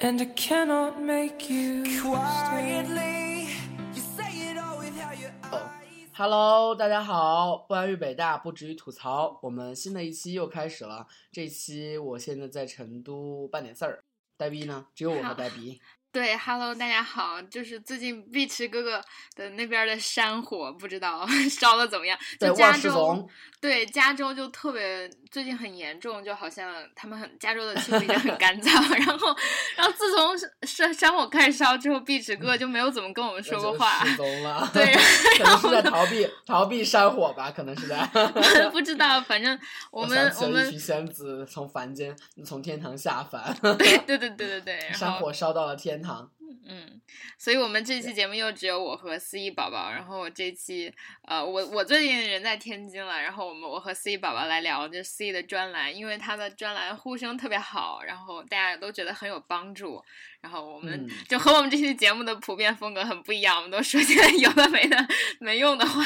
And I cannot make you Quietly, you say it all with how your Oh. eyes. Hello，大家好，不安于北大，不止于吐槽。我们新的一期又开始了。这期我现在在成都办点事儿，呆逼呢？只有我和呆逼。对，Hello，大家好，就是最近碧池哥哥的那边的山火，不知道 烧的怎么样？对，就加州，对加州就特别最近很严重，就好像他们很加州的气候也很干燥，然后然后自从山山火开始烧之后，碧池哥哥就没有怎么跟我们说过话，失踪了。对可能是在逃避逃避山火吧，可能是在。不知道，反正我我们我们了一群仙子从凡间从天堂下凡，对对对对对对，然山后火烧到了天堂。嗯，所以我们这期节目又只有我和思怡宝宝，然后我这期呃，我我最近人在天津了，然后我们我和思怡宝宝来聊这思怡的专栏，因为他的专栏呼声特别好，然后大家都觉得很有帮助，然后我们嗯就和我们这期节目的普遍风格很不一样，我们都说些有的没的没用的话，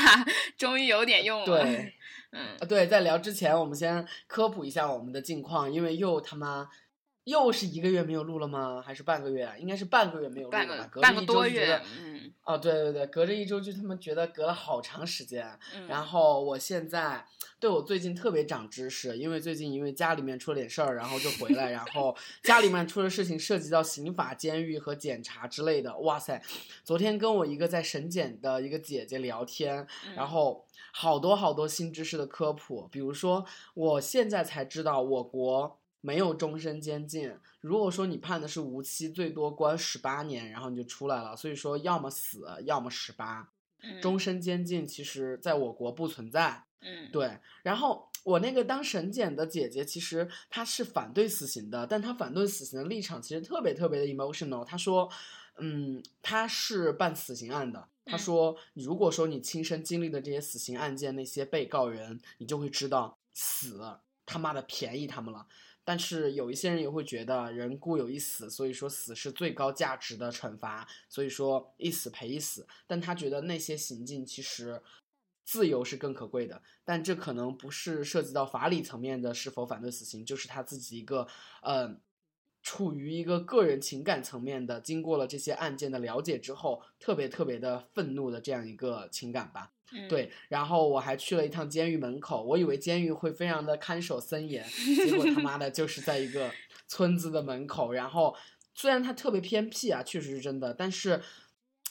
终于有点用了。对，嗯，啊，对，在聊之前，我们先科普一下我们的近况，因为又他妈又是一个月没有录了吗？还是半个月啊？应该是半个月没有录了吧？隔半着个多月一周就觉得，，嗯哦，对对对，隔着一周就他妈觉得隔了好长时间。嗯，然后我现在对我最近特别长知识，因为最近因为家里面出了点事儿，然后就回来，然后 家里面出的事情涉及到刑法、监狱和检察之类的。哇塞，昨天跟我一个在审检的一个姐姐聊天，然嗯后好多好多新知识的科普，比如说我现在才知道我国没有终身监禁。如果说你判的是无期，最多关十八年，然后你就出来了。所以说，要么死，要么十八。嗯终身监禁其实在我国不存在。嗯对，然后我那个当审检的姐姐，其实她是反对死刑的，但她反对死刑的立场其实特别特别的 emotional。她说，嗯，她是办死刑案的。她嗯说，如果说你亲身经历的这些死刑案件，那些被告人，你就会知道死他妈的便宜他们了。但是有一些人也会觉得人固有一死，所以说死是最高价值的惩罚，所以说一死赔一死。但他觉得那些行径其实自由是更可贵的，但这可能不是涉及到法理层面的是否反对死刑，就是他自己一个呃处于一个个人情感层面的，经过了这些案件的了解之后，特别特别的愤怒的这样一个情感吧。嗯。对，然后我还去了一趟监狱门口，我以为监狱会非常的看守森严，结果他妈的就是在一个村子的门口，然后虽然它特别偏僻啊，确实是真的，但是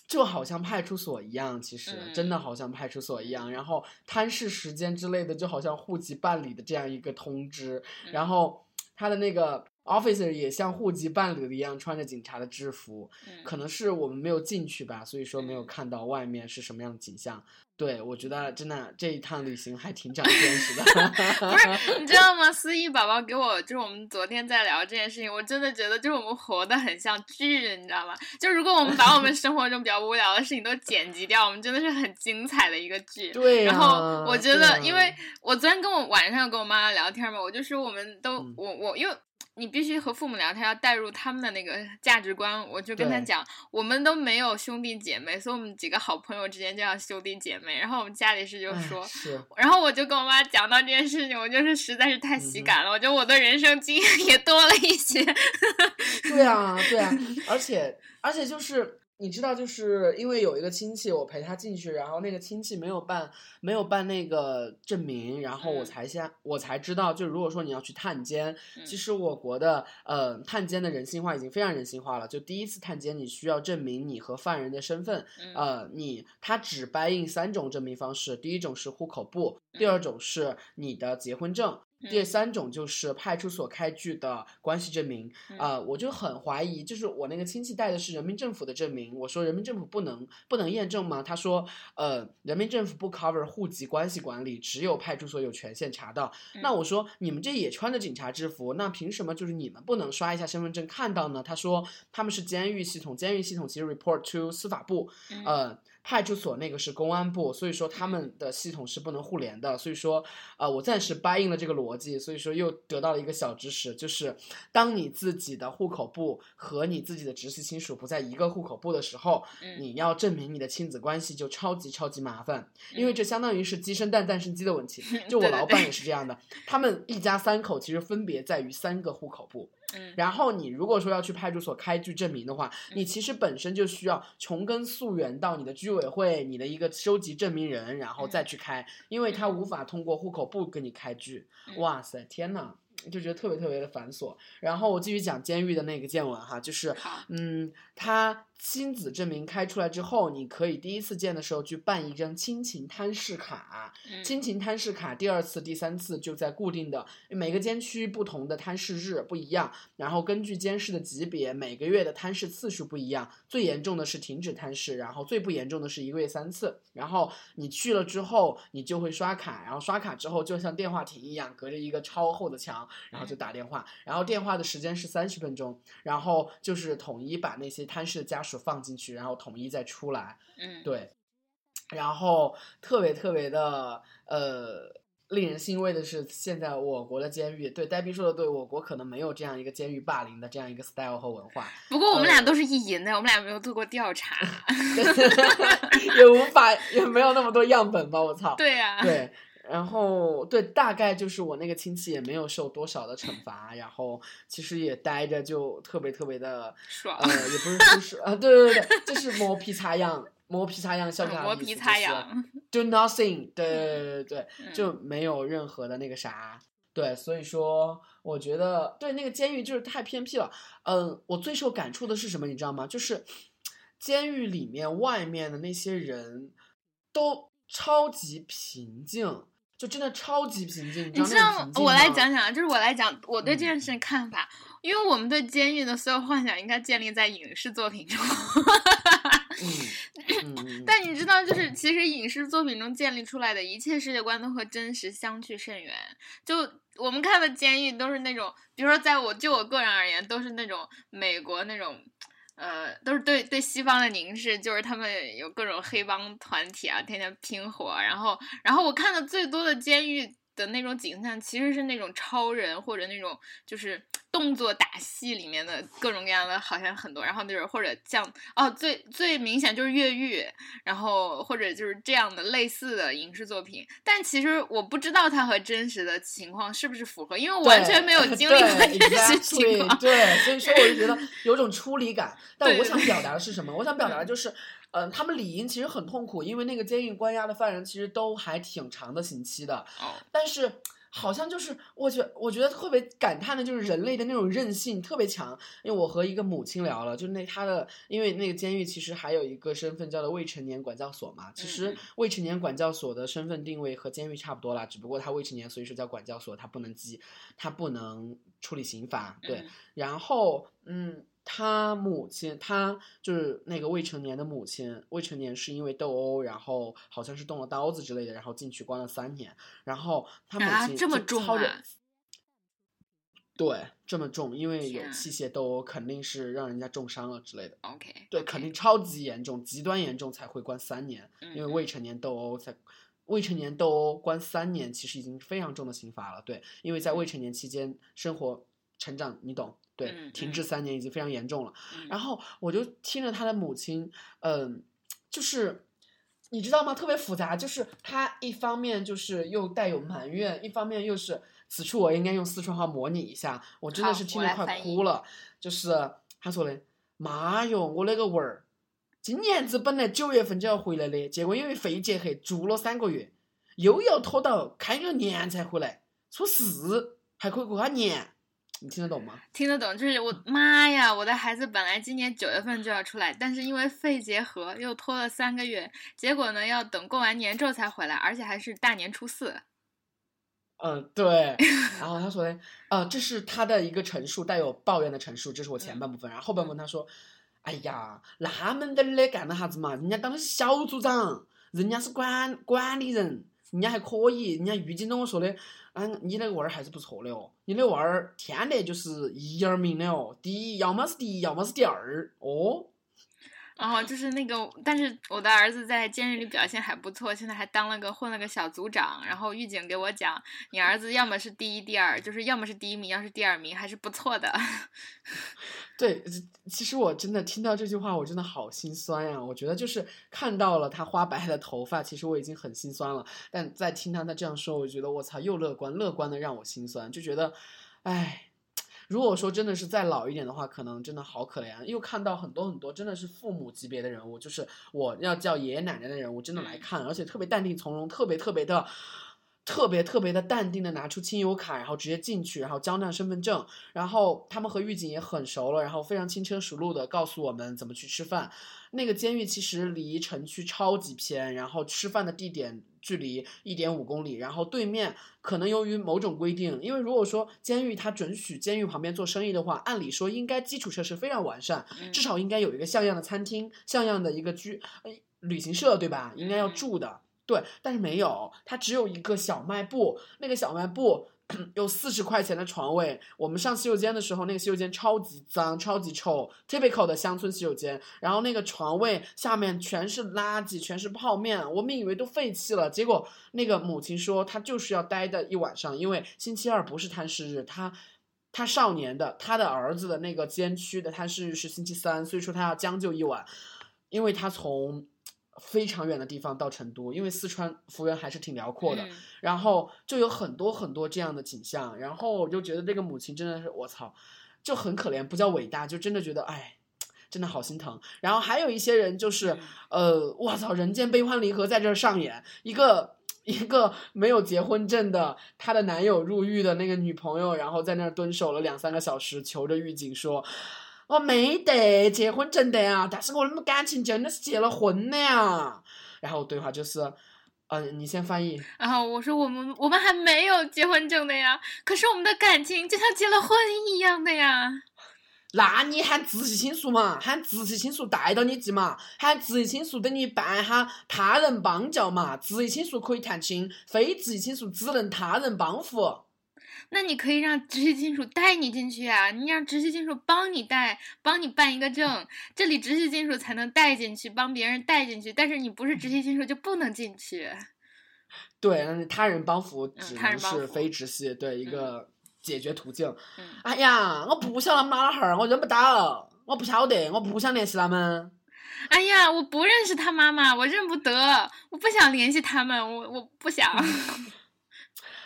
就好像派出所一样，其实、真的嗯。好像派出所一样，然后探视时间之类的，就好像户籍办理的这样一个通知，然嗯。后他的那个 officer 也像户籍办理的一样，穿着警察的制服，嗯可能是我们没有进去吧，所以说没有嗯看到外面是什么样的景象。对我觉得真的这一趟旅行还挺长见识的。不是，你知道吗？思怡宝宝给我，就是我们昨天在聊这件事情，我真的觉得就是我们活得很像剧，你知道吗？就如果我们把我们生活中比较无聊的事情都剪辑掉，我们真的是很精彩的一个剧。对呀、然后我觉得，因为我昨天跟我晚上跟我妈妈聊天嘛，我就说我们都、嗯我我因为。你必须和父母聊天，要带入他们的那个价值观。我就跟他讲，我们都没有兄弟姐妹，所以我们几个好朋友之间就叫兄弟姐妹。然后我们家里是就哎说，是然后我就跟我妈讲到这件事情，我就是实在是太喜感了。我觉得我的人生经验也多了一些。对啊，对啊，而且而且就是你知道，就是因为有一个亲戚，我陪他进去，然后那个亲戚没有办没有办那个证明，然后我嗯才先我才知道，就如果说你要去探监，其嗯实我国的呃探监的人性化已经非常人性化了。就第一次探监，你需要证明你和犯人的身份，嗯呃，你他只掰印三种证明方式，第一种是户口簿，第二种是你的结婚证。第嗯三种就是派出所开具的关系证明，啊呃，我就很怀疑，就是我那个亲戚带的是人民政府的证明，我说人民政府不能不能验证吗？他说，呃，人民政府不 cover 户籍关系管理，只有派出所有权限查到。那嗯我说你们这也穿着警察制服，那凭什么就是你们不能刷一下身份证看到呢？他说他们是监狱系统，监狱系统其实 report to 司法部，嗯呃。派出所那个是公安部，所以说他们的系统是不能互联的，所以说，呃，我暂时 buy in 了这个逻辑，所以说又得到了一个小知识，就是当你自己的户口簿和你自己的直系亲属不在一个户口簿的时候，嗯你要证明你的亲子关系就超级超级麻烦，因为这相当于是鸡生蛋，蛋生鸡的问题。就我老板也是这样的，他们一家三口其实分别在于三个户口簿，嗯然后你如果说要去派出所开具证明的话，你嗯其实本身就需要穷根溯源到你的居委会、你的一个收集证明人，然后再去开，因为他无法通过户口簿给你开具。嗯哇塞，天呐！就觉得特别特别的繁琐。然后我继续讲监狱的那个见闻哈，就是，嗯，他亲子证明开出来之后，你可以第一次见的时候去办一张亲情摊视卡，嗯亲情摊视卡，第二次、第三次就在固定的每个监区不同的摊视日不一样，然后根据监视的级别，每个月的摊视次数不一样。最严重的是停止摊视，然后最不严重的是一个月三次。然后你去了之后，你就会刷卡，然后刷卡之后就像电话亭一样，隔着一个超厚的墙，然后就打电话，然后电话的时间是三十分钟，然后就是统一把那些摊视的家属放进去，然后统一再出来。嗯，对，然后特别特别的呃，令人欣慰的是，现在我国的监狱，对呆逼说的对，我国可能没有这样一个监狱霸凌的这样一个 style 和文化，不过我们俩呃都是意淫的，我们俩没有做过调查。也无法也没有那么多样本吧，我操。对呀、对，然后对，大概就是我那个亲戚也没有受多少的惩罚，然后其实也待着就特别特别的，爽呃，也不是舒适啊，对对对，就是磨皮擦痒，磨皮擦痒，笑嗯啥磨皮擦痒，，do nothing，对对对对，嗯就没有任何的那个啥。对，所以说我觉得对那个监狱就是太偏僻了。嗯，我最受感触的是什么，你知道吗？就是监狱里面外面的那些人都超级平静，就真的超级平静。你知道吗我来讲讲，就是我来讲我对这件嗯事的看法，因为我们对监狱的所有幻想应该建立在影视作品中。嗯嗯嗯，但你知道，就是其实影视作品中建立出来的一切世界观都和真实相去甚远。就我们看的监狱都是那种，比如说在我就我个人而言，都是那种美国那种。呃，都是对对西方的凝视，就是他们有各种黑帮团体啊，天天拼火。然后，然后我看的最多的监狱的那种景象，其实是那种超人或者那种就是动作打戏里面的各种各样的，好像很多。然后就是或者像哦，最最明显就是越狱，然后或者就是这样的类似的影视作品。但其实我不知道它和真实的情况是不是符合，因为我完全没有经历过对真实情 exactly，况。对，所以说我就觉得有种出离感。但我想表达的是什么？我想表达的就是，嗯、他们理应其实很痛苦，因为那个监狱关押的犯人其实都还挺长的刑期的。哦，但是好像就是我觉我觉得特别感叹的就是人类的那种韧性特别强。因为我和一个母亲聊了，就那他的，因为那个监狱其实还有一个身份叫做未成年管教所嘛。其实嗯未成年管教所的身份定位和监狱差不多啦，只不过他未成年，所以说叫管教所，他不能记，他不能处理刑罚。对，嗯然后嗯。他母亲，他就是那个未成年的母亲，未成年是因为斗殴，然后好像是动了刀子之类的，然后进去关了三年。然后他母亲啊这么重啊对，这么重，因为有器械斗殴，肯定是让人家重伤了之类的。OK，对，肯定超级严重，极端严重才会关三年，嗯因为未成年斗殴才。未成年斗殴关三年，其实已经非常重的刑罚了。对，因为在未成年期间生活成长，你懂？对，嗯停滞三年已经非常严重了。嗯然后我就听着他的母亲，嗯，就是你知道吗？特别复杂，就是他一方面就是又带有埋怨，一方面又是此处我应该用四川话模拟一下，我真的是听得快哭了。就是他说的：“妈哟，我那个娃儿，今年子本来九月份就要回来的，结果因为肺结核住了三个月，又要拖到开个年才回来，初四还可以过下年。”你听得懂吗？听得懂，就是我妈呀，我的孩子本来今年九月份就要出来，但是因为肺结核又拖了三个月，结果呢要等过完年之后才回来，而且还是大年初四。嗯，对。然后他说的，呃，这是他的一个陈述，带有抱怨的陈述，这是我前半部分。然后后半部分他说，哎呀，那么点儿的干了啥子嘛？人家当的是小组长，人家是管管理人，人家还可以。人家狱警跟我说的，嗯，你那个娃儿还是不错的哦，你那娃儿天得就是一二名的哦，第一要么是第一，要么是第二哦。然后就是那个，但是我的儿子在监狱里表现还不错，现在还当了个混了个小组长。然后狱警给我讲，你儿子要么是第一、第二，就是要么是第一名，要是第二名，还是不错的。对，其实我真的听到这句话，我真的好心酸呀。我觉得就是看到了他花白的头发，其实我已经很心酸了。但在听他他这样说，我觉得我操，又乐观，乐观的让我心酸，就觉得，哎，如果说真的是再老一点的话，可能真的好可怜啊。又看到很多很多真的是父母级别的人物，就是我要叫爷爷奶奶的人物，真的来看，而且特别淡定从容，特别特别的。特别特别的淡定的拿出亲友卡，然后直接进去，然后交纳身份证，然后他们和狱警也很熟了，然后非常轻车熟路的告诉我们怎么去吃饭。那个监狱其实离城区超级偏，然后吃饭的地点距离一点五公里，然后对面可能由于某种规定，因为如果说监狱它准许监狱旁边做生意的话，按理说应该基础设施非常完善，至少应该有一个像样的餐厅，像样的一个居呃旅行社，对吧？应该要住的。对，但是没有，它只有一个小卖部，那个小卖部 有四十块钱的床位。我们上洗手间的时候，那个洗手间超级脏、超级臭，typical 的乡村洗手间。然后那个床位下面全是垃圾，全是泡面，我们以为都废弃了。结果那个母亲说，她就是要待的一晚上，因为星期二不是探视日，她她少年的她的儿子的那个监区的探视日是星期三，所以说她要将就一晚，因为她从。非常远的地方到成都，因为四川幅员还是挺辽阔的，然后就有很多很多这样的景象，然后我就觉得这个母亲真的是我操，就很可怜，不叫伟大，就真的觉得哎，真的好心疼。然后还有一些人就是，呃，我操，人间悲欢离合在这儿上演，一个一个没有结婚证的，她的男友入狱的那个女朋友，然后在那儿蹲守了两三个小时，求着狱警说。我没得结婚证的呀，但是我们感情真的是结了婚的呀。然后对话就是，嗯，你先翻译。然后我说我们我们还没有结婚证的呀，可是我们的感情就像结了婚一样的呀。那你喊直系亲属嘛，喊直系亲属带到你去嘛，喊直系亲属等你办哈他人帮教嘛，直系亲属可以探亲，非直系亲属只能他人帮扶。那你可以让直系亲属带你进去啊，你让直系亲属帮你带，帮你办一个证，这里直系亲属才能带进去，帮别人带进去。但是你不是直系亲属就不能进去。对，那他人帮扶只能是非直系，对一个解决途径。哎呀，我不晓得他们哪哈儿，我认不到，我不晓得，我不想联系他们。哎呀，我不认识他妈妈，我认不得，我不想联系他们，我我不想。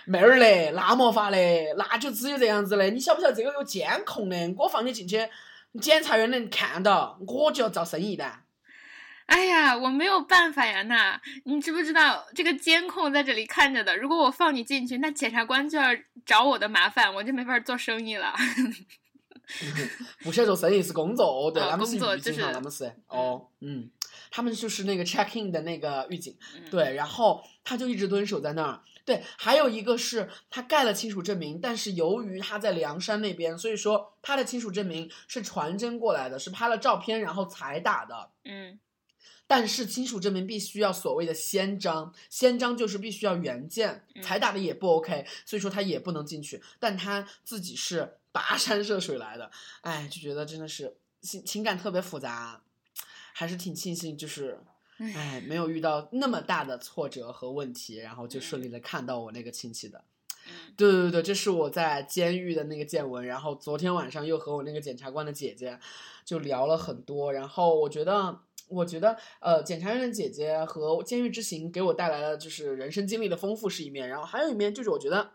妹儿嘞，那没法嘞，那就只有这样子嘞。你晓不晓得这个有监控的？我放你进去，检察院能看到，我就要遭生意的。哎呀，我没有办法呀，那你知不知道这个监控在这里看着的？如果我放你进去，那检察官就要找我的麻烦，我就没法做生意了。不是做生意，是工作，对，他们是狱警哈，他们是哦，嗯，他们就是那个 check in 的那个狱警，对，然后他就一直蹲守在那儿。对，还有一个是他盖了亲属证明，但是由于他在梁山那边，所以说他的亲属证明是传真过来的，是拍了照片然后才打的。嗯，但是亲属证明必须要所谓的先章，先章就是必须要原件，才打的也不 OK，所以说他也不能进去。但他自己是跋山涉水来的，哎，就觉得真的是情情感特别复杂，还是挺庆幸就是。哎，没有遇到那么大的挫折和问题，然后就顺利的看到我那个亲戚的。对对对，这是我在监狱的那个见闻。然后昨天晚上又和我那个检察官的姐姐就聊了很多。然后我觉得，我觉得，呃，检察院的姐姐和监狱之行给我带来的就是人生经历的丰富是一面，然后还有一面就是我觉得。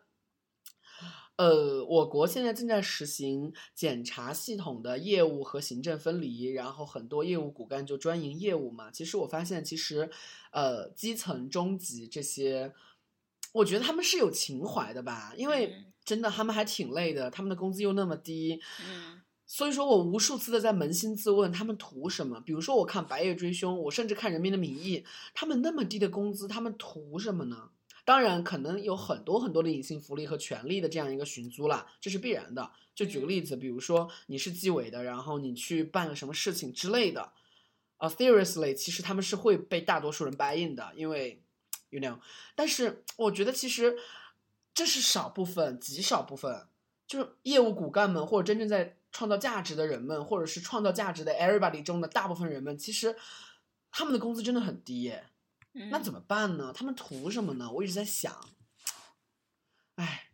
呃，我国现在正在实行检察系统的业务和行政分离，然后很多业务骨干就专营业务嘛。其实我发现，其实，呃，基层、中级这些，我觉得他们是有情怀的吧，因为真的他们还挺累的，他们的工资又那么低，嗯，所以说我无数次的在扪心自问，他们图什么？比如说我看《白夜追凶》，我甚至看《人民的名义》，他们那么低的工资，他们图什么呢？当然，可能有很多很多的隐性福利和权利的这样一个寻租啦，这是必然的。就举个例子，比如说你是纪委的，然后你去办个什么事情之类的，啊，seriously，其实他们是会被大多数人 buy in 的，因为，you know。但是我觉得其实这是少部分，极少部分，就是业务骨干们或者真正在创造价值的人们，或者是创造价值的 everybody 中的大部分人们，其实他们的工资真的很低耶。那怎么办呢？他们图什么呢？我一直在想，哎，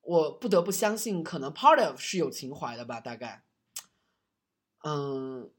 我不得不相信，可能 part of 是有情怀的吧，大概，嗯，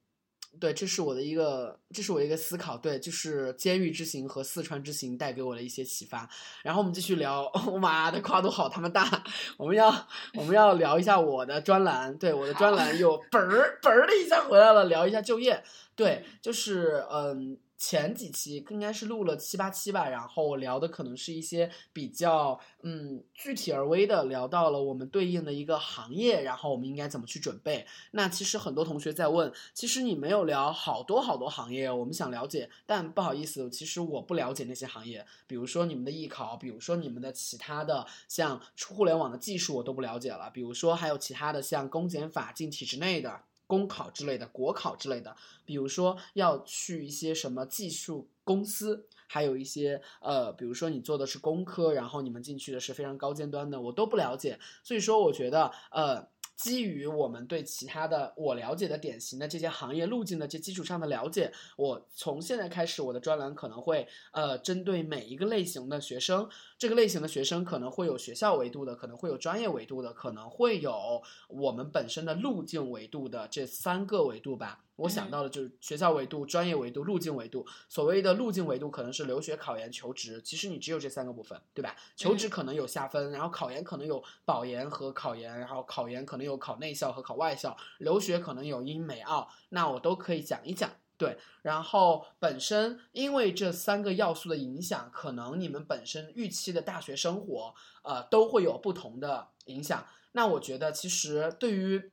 对，这是我的一个，这是我一个思考。对，就是监狱之行和四川之行带给我的一些启发。然后我们继续聊，我妈的跨度好他妈大！我们要我们要聊一下我的专栏，对，我的专栏又嘣儿嘣儿的一下回来了，聊一下就业。对，就是嗯。前几期应该是录了七八期吧，然后聊的可能是一些比较嗯具体而微的，聊到了我们对应的一个行业，然后我们应该怎么去准备。那其实很多同学在问，其实你没有聊好多好多行业，我们想了解，但不好意思，其实我不了解那些行业，比如说你们的艺考，比如说你们的其他的像互联网的技术，我都不了解了，比如说还有其他的像公检法进体制内的。公考之类的，国考之类的，比如说要去一些什么技术公司，还有一些呃，比如说你做的是工科，然后你们进去的是非常高尖端的，我都不了解。所以说，我觉得呃。基于我们对其他的我了解的典型的这些行业路径的这基础上的了解，我从现在开始我的专栏可能会呃针对每一个类型的学生，这个类型的学生可能会有学校维度的，可能会有专业维度的，可能会有我们本身的路径维度的这三个维度吧。我想到的就是学校维度、专业维度、路径维度。所谓的路径维度，可能是留学、考研、求职。其实你只有这三个部分，对吧？求职可能有下分，然后考研可能有保研和考研，然后考研可能有考内校和考外校，留学可能有英美澳，那我都可以讲一讲。对，然后本身因为这三个要素的影响，可能你们本身预期的大学生活，呃，都会有不同的影响。那我觉得，其实对于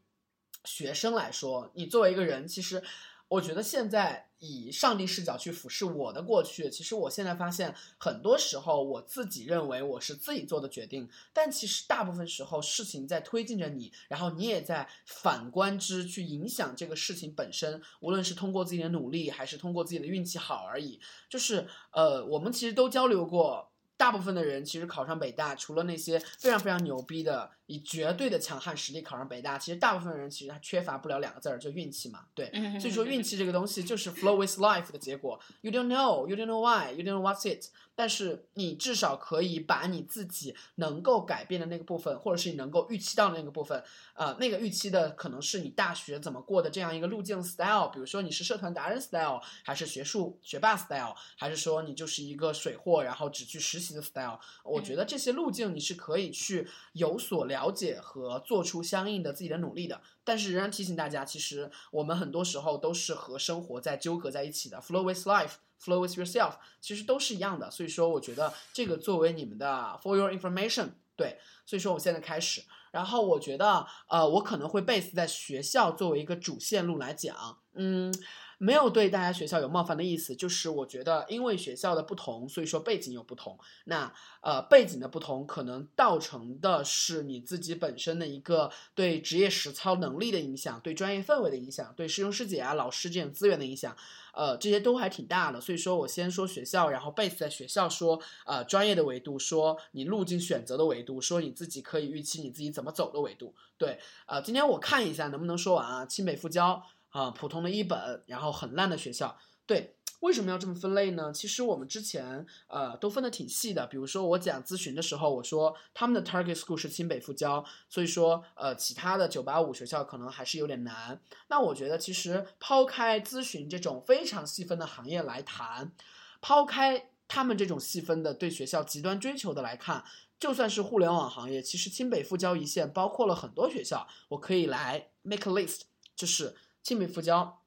学生来说，你作为一个人，其实我觉得现在以上帝视角去俯视我的过去，其实我现在发现，很多时候我自己认为我是自己做的决定，但其实大部分时候事情在推进着你，然后你也在反观之去影响这个事情本身，无论是通过自己的努力，还是通过自己的运气好而已。就是呃，我们其实都交流过，大部分的人其实考上北大，除了那些非常非常牛逼的。以绝对的强悍实力考上北大，其实大部分人其实他缺乏不了两个字儿，就运气嘛。对，所以说运气这个东西就是 flow with life 的结果。You don't know, you don't know why, you don't know what's it。但是你至少可以把你自己能够改变的那个部分，或者是你能够预期到的那个部分，呃，那个预期的可能是你大学怎么过的这样一个路径 style。比如说你是社团达人 style，还是学术学霸 style，还是说你就是一个水货，然后只去实习的 style。我觉得这些路径你是可以去有所了。解和做出相应的自己的努力的，但是仍然提醒大家，其实我们很多时候都是和生活在纠葛在一起的。Flow with life, flow with yourself，其实都是一样的。所以说，我觉得这个作为你们的 for your information，对。所以说，我现在开始，然后我觉得，呃，我可能会 base 在学校作为一个主线路来讲，嗯。没有对大家学校有冒犯的意思，就是我觉得因为学校的不同，所以说背景有不同。那呃背景的不同，可能造成的是你自己本身的一个对职业实操能力的影响，对专业氛围的影响，对师兄师姐啊老师这种资源的影响，呃这些都还挺大的。所以说我先说学校，然后 base 在学校说呃专业的维度，说你路径选择的维度，说你自己可以预期你自己怎么走的维度。对，呃今天我看一下能不能说完啊，清北复交。啊，普通的一本，然后很烂的学校，对，为什么要这么分类呢？其实我们之前呃都分的挺细的，比如说我讲咨询的时候，我说他们的 target school 是清北复交，所以说呃其他的九八五学校可能还是有点难。那我觉得其实抛开咨询这种非常细分的行业来谈，抛开他们这种细分的对学校极端追求的来看，就算是互联网行业，其实清北复交一线包括了很多学校，我可以来 make a list，就是。西北附交，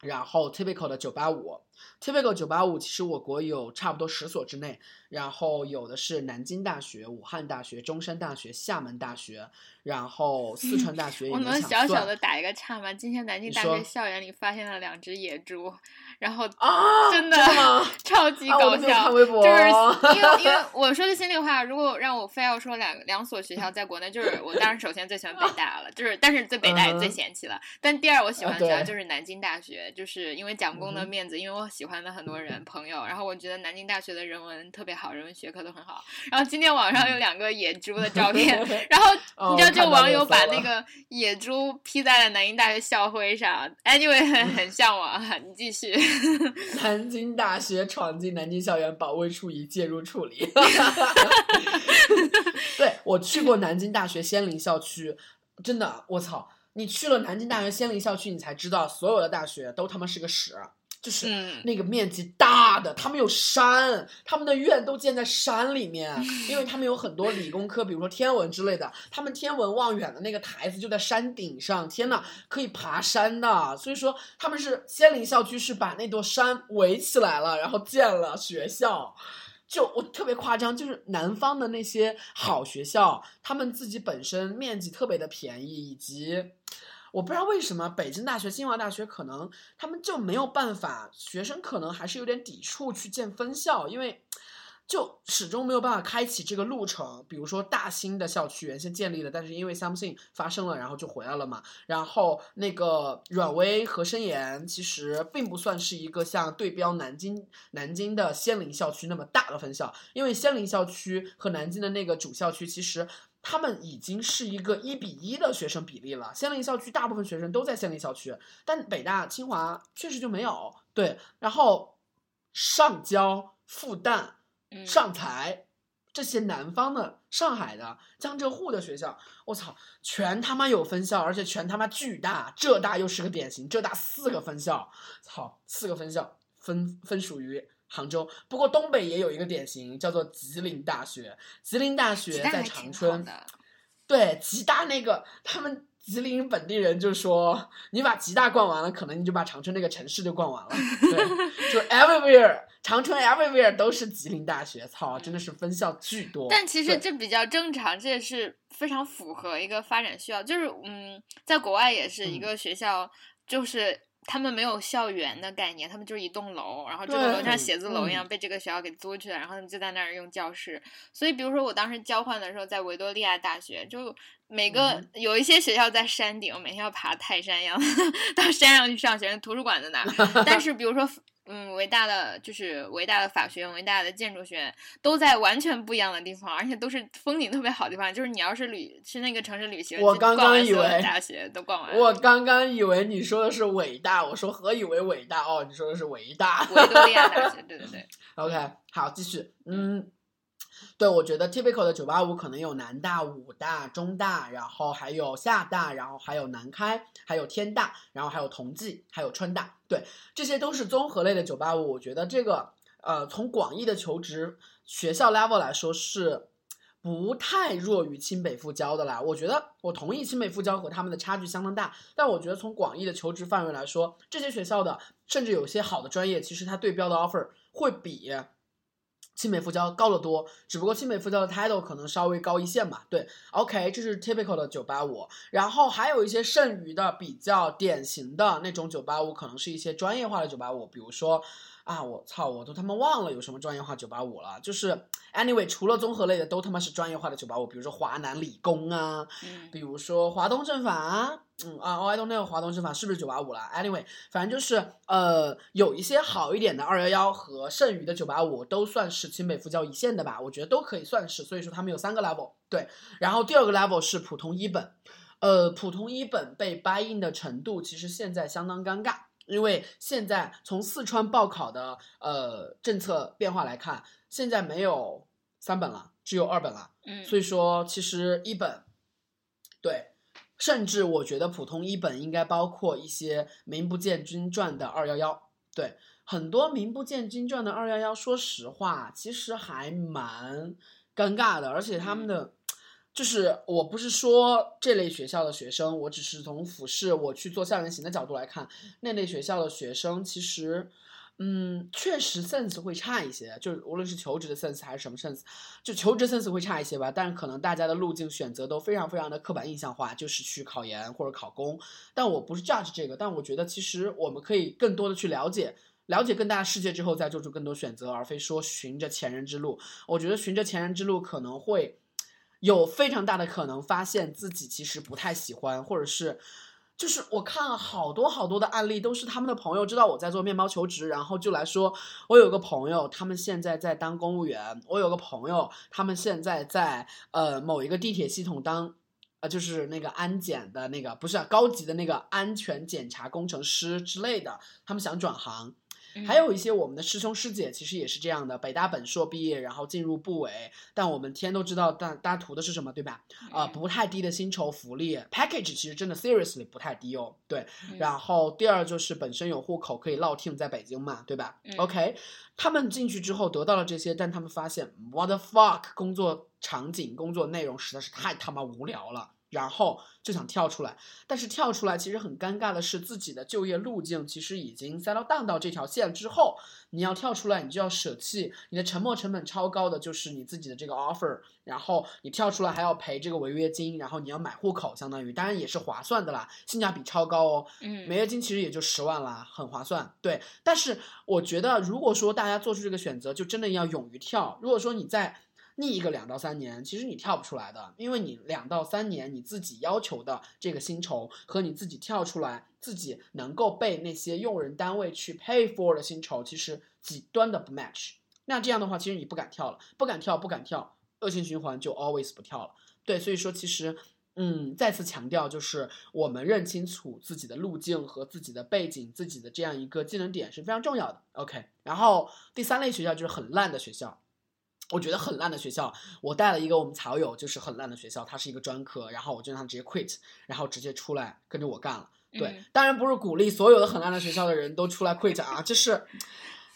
然后 typical 的九八五，typical 九八五，其实我国有差不多十所之内，然后有的是南京大学、武汉大学、中山大学、厦门大学，然后 四川大学也我能小小的打一个岔吗？今天南京大学校园里发现了两只野猪。然后啊，真的 超级搞笑，就是因为因为我说句心里话，如果让我非要说两两所学校在国内，就是我当然首先最喜欢北大了，就是但是对北大也最嫌弃了。但第二我喜欢的学校就是南京大学，就是因为蒋公的面子，因为我喜欢的很多人朋友，然后我觉得南京大学的人文特别好，人文学科都很好。然后今天网上有两个野猪的照片，然后你知道就网友把那个野猪 P 在了南京大学校徽上，anyway 很很向往，你继续。南京大学闯进南京校园保卫处已介入处理。对我去过南京大学仙林校区，真的，我操！你去了南京大学仙林校区，你才知道所有的大学都他妈是个屎。就是嗯。那个面积大的，他们有山，他们的院都建在山里面，因为他们有很多理工科，比如说天文之类的，他们天文望远的那个台子就在山顶上，天呐，可以爬山的，所以说他们是仙林校区是把那座山围起来了，然后建了学校。就我特别夸张，就是南方的那些好学校，他们自己本身面积特别的便宜，以及我不知道为什么北京大学、清华大学可能他们就没有办法，学生可能还是有点抵触去建分校，因为就始终没有办法开启这个路程。比如说大兴的校区原先建立了，但是因为 something 发生了，然后就回来了嘛。然后那个阮威和申岩其实并不算是一个像对标南京南京的仙林校区那么大的分校，因为仙林校区和南京的那个主校区其实。他们已经是一个一比一的学生比例了。仙林校区大部分学生都在仙林校区，但北大、清华确实就没有。对，然后上交、复旦、嗯上财这些南方的、上海的、江浙沪的学校，我操，全他妈有分校，而且全他妈巨大。浙大又是个典型，浙大四个分校，操，四个分校分分属于。杭州，不过东北也有一个典型，叫做吉林大学。吉林大学在长春，对，吉大那个，他们吉林本地人就说，你把吉大逛完了，可能你就把长春那个城市就逛完了。对，就 everywhere，长春 everywhere 都是吉林大学，操，真的是分校巨多。但其实这比较正常，这也是非常符合一个发展需要。就是嗯，在国外也是一嗯个学校，就是他们没有校园的概念，他们就是一栋楼，然后这栋楼像写字楼一样嗯被这个学校给租去了，然后他们就在那儿用教室。所以，比如说我当时交换的时候，在维多利亚大学，就每个、嗯有一些学校在山顶，每天要爬泰山一样 到山上去上学，图书馆在那儿。但是，比如说。嗯，维大的就是维大的法学院、维大的建筑学院都在完全不一样的地方，而且都是风景特别好的地方。就是你要是旅去那个城市旅行，我刚刚以为大学都逛完了。我刚刚以为你说的是伟大，我说何以为伟大？哦，你说的是维大。维多利亚大学，对对对，OK，好，继续。嗯，对，我觉得 typical 的九八五可能有南大、武大、中大，然后还有厦大，然后还有南开，还有天大，然后还有同济，还有川大。对，这些都是综合类的九八五。我觉得这个呃，从广义的求职学校 level 来说是。不太弱于清北复交的啦，我觉得我同意清北复交和他们的差距相当大，但我觉得从广义的求职范围来说，这些学校的甚至有些好的专业，其实它对标的 offer 会比清北复交高得多，只不过清北复交的 title 可能稍微高一线吧。对，OK，这是 typical 的九八五，然后还有一些剩余的比较典型的那种九八五，可能是一些专业化的九八五，比如说。啊，我操，我都他妈忘了有什么专业化九八五了。就是 anyway，除了综合类的，都他妈是专业化的九八五，比如说华南理工啊，嗯比如说华东政法啊，嗯啊，I don't know 华东政法是不是九八五了？Anyway，反正就是呃，有一些好一点的二幺幺和剩余的九八五都算是清北复交一线的吧，我觉得都可以算是。所以说他们有三个 level，对。然后第二个 level 是普通一本，呃，普通一本被 buy in 的程度其实现在相当尴尬。因为现在从四川报考的呃政策变化来看，现在没有三本了，只有二本了。嗯，所以说，其实一本，对，甚至我觉得普通一本应该包括一些名不见经传的二幺幺。对，很多名不见经传的二幺幺，说实话，其实还蛮尴尬的，而且他们的。就是我不是说这类学校的学生，我只是从俯视我去做校园型的角度来看，那类学校的学生其实，嗯，确实 sense 会差一些，就是无论是求职的 sense 还是什么 sense，就求职 sense 会差一些吧。但是可能大家的路径选择都非常非常的刻板印象化，就是去考研或者考公。但我不是 judge 这个，但我觉得其实我们可以更多的去了解。了解更大的世界之后，再做出更多选择，而非说循着前人之路。我觉得循着前人之路可能会有非常大的可能发现自己其实不太喜欢，或者是，就是我看了好多好多的案例，都是他们的朋友知道我在做面包求职，然后就来说，我有个朋友，他们现在在当公务员，我有个朋友，他们现在在呃某一个地铁系统当。呃，就是那个安检的那个，不是、啊、高级的那个安全检查工程师之类的，他们想转行，还有一些我们的师兄师姐其实也是这样的，北大本硕毕业，然后进入部委，但我们天都知道大大家图的是什么，对吧？啊、嗯不太低的薪酬福利，package 其实真的 seriously 不太低哦。对，嗯然后第二就是本身有户口可以落 team 在北京嘛，对吧、嗯 o k 他们进去之后得到了这些，但他们发现 what the fuck，工作场景、工作内容实在是太他妈无聊了。然后就想跳出来，但是跳出来其实很尴尬的是，自己的就业路径其实已经 settle down 到这条线之后，你要跳出来，你就要舍弃你的沉没成本超高的就是你自己的这个 offer，然后你跳出来还要赔这个违约金，然后你要买户口，相当于当然也是划算的啦，性价比超高哦。嗯违约金其实也就十万啦，很划算。对，但是我觉得如果说大家做出这个选择，就真的要勇于跳。如果说你在逆一个两到三年，其实你跳不出来的，因为你两到三年你自己要求的这个薪酬和你自己跳出来，自己能够被那些用人单位去 pay for 的薪酬，其实极端的不 match。那这样的话，其实你不敢跳了，不敢跳，不敢跳，恶性循环就 always 不跳了。对，所以说其实。嗯，再次强调，就是我们认清楚自己的路径和自己的背景、自己的这样一个技能点是非常重要的。OK，然后第三类学校就是很烂的学校，我觉得很烂的学校，我带了一个我们草友，就是很烂的学校，他是一个专科，然后我就让他直接 quit，然后直接出来跟着我干了。对，嗯当然不是鼓励所有的很烂的学校的人都出来 quit 啊，就是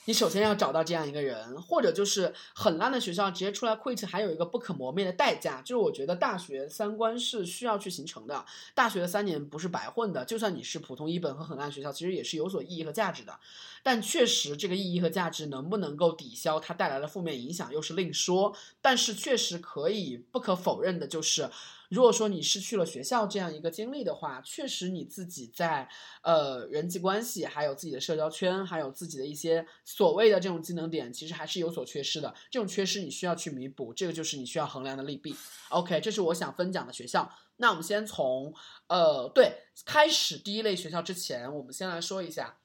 你首先要找到这样一个人，或者就是很烂的学校直接出来 quit，还有一个不可磨灭的代价，就是我觉得大学三观是需要去形成的。大学的三年不是白混的，就算你是普通一本和很烂学校，其实也是有所意义和价值的。但确实，这个意义和价值能不能够抵消它带来的负面影响，又是另说。但是确实可以不可否认的就是，如果说你失去了学校这样一个经历的话，确实你自己在呃人际关系，还有自己的社交圈，还有自己的一些所谓的这种技能点，其实还是有所缺失的。这种缺失你需要去弥补，这个就是你需要衡量的利弊。OK，这是我想分享的学校。那我们先从呃对开始第一类学校之前，我们先来说一下。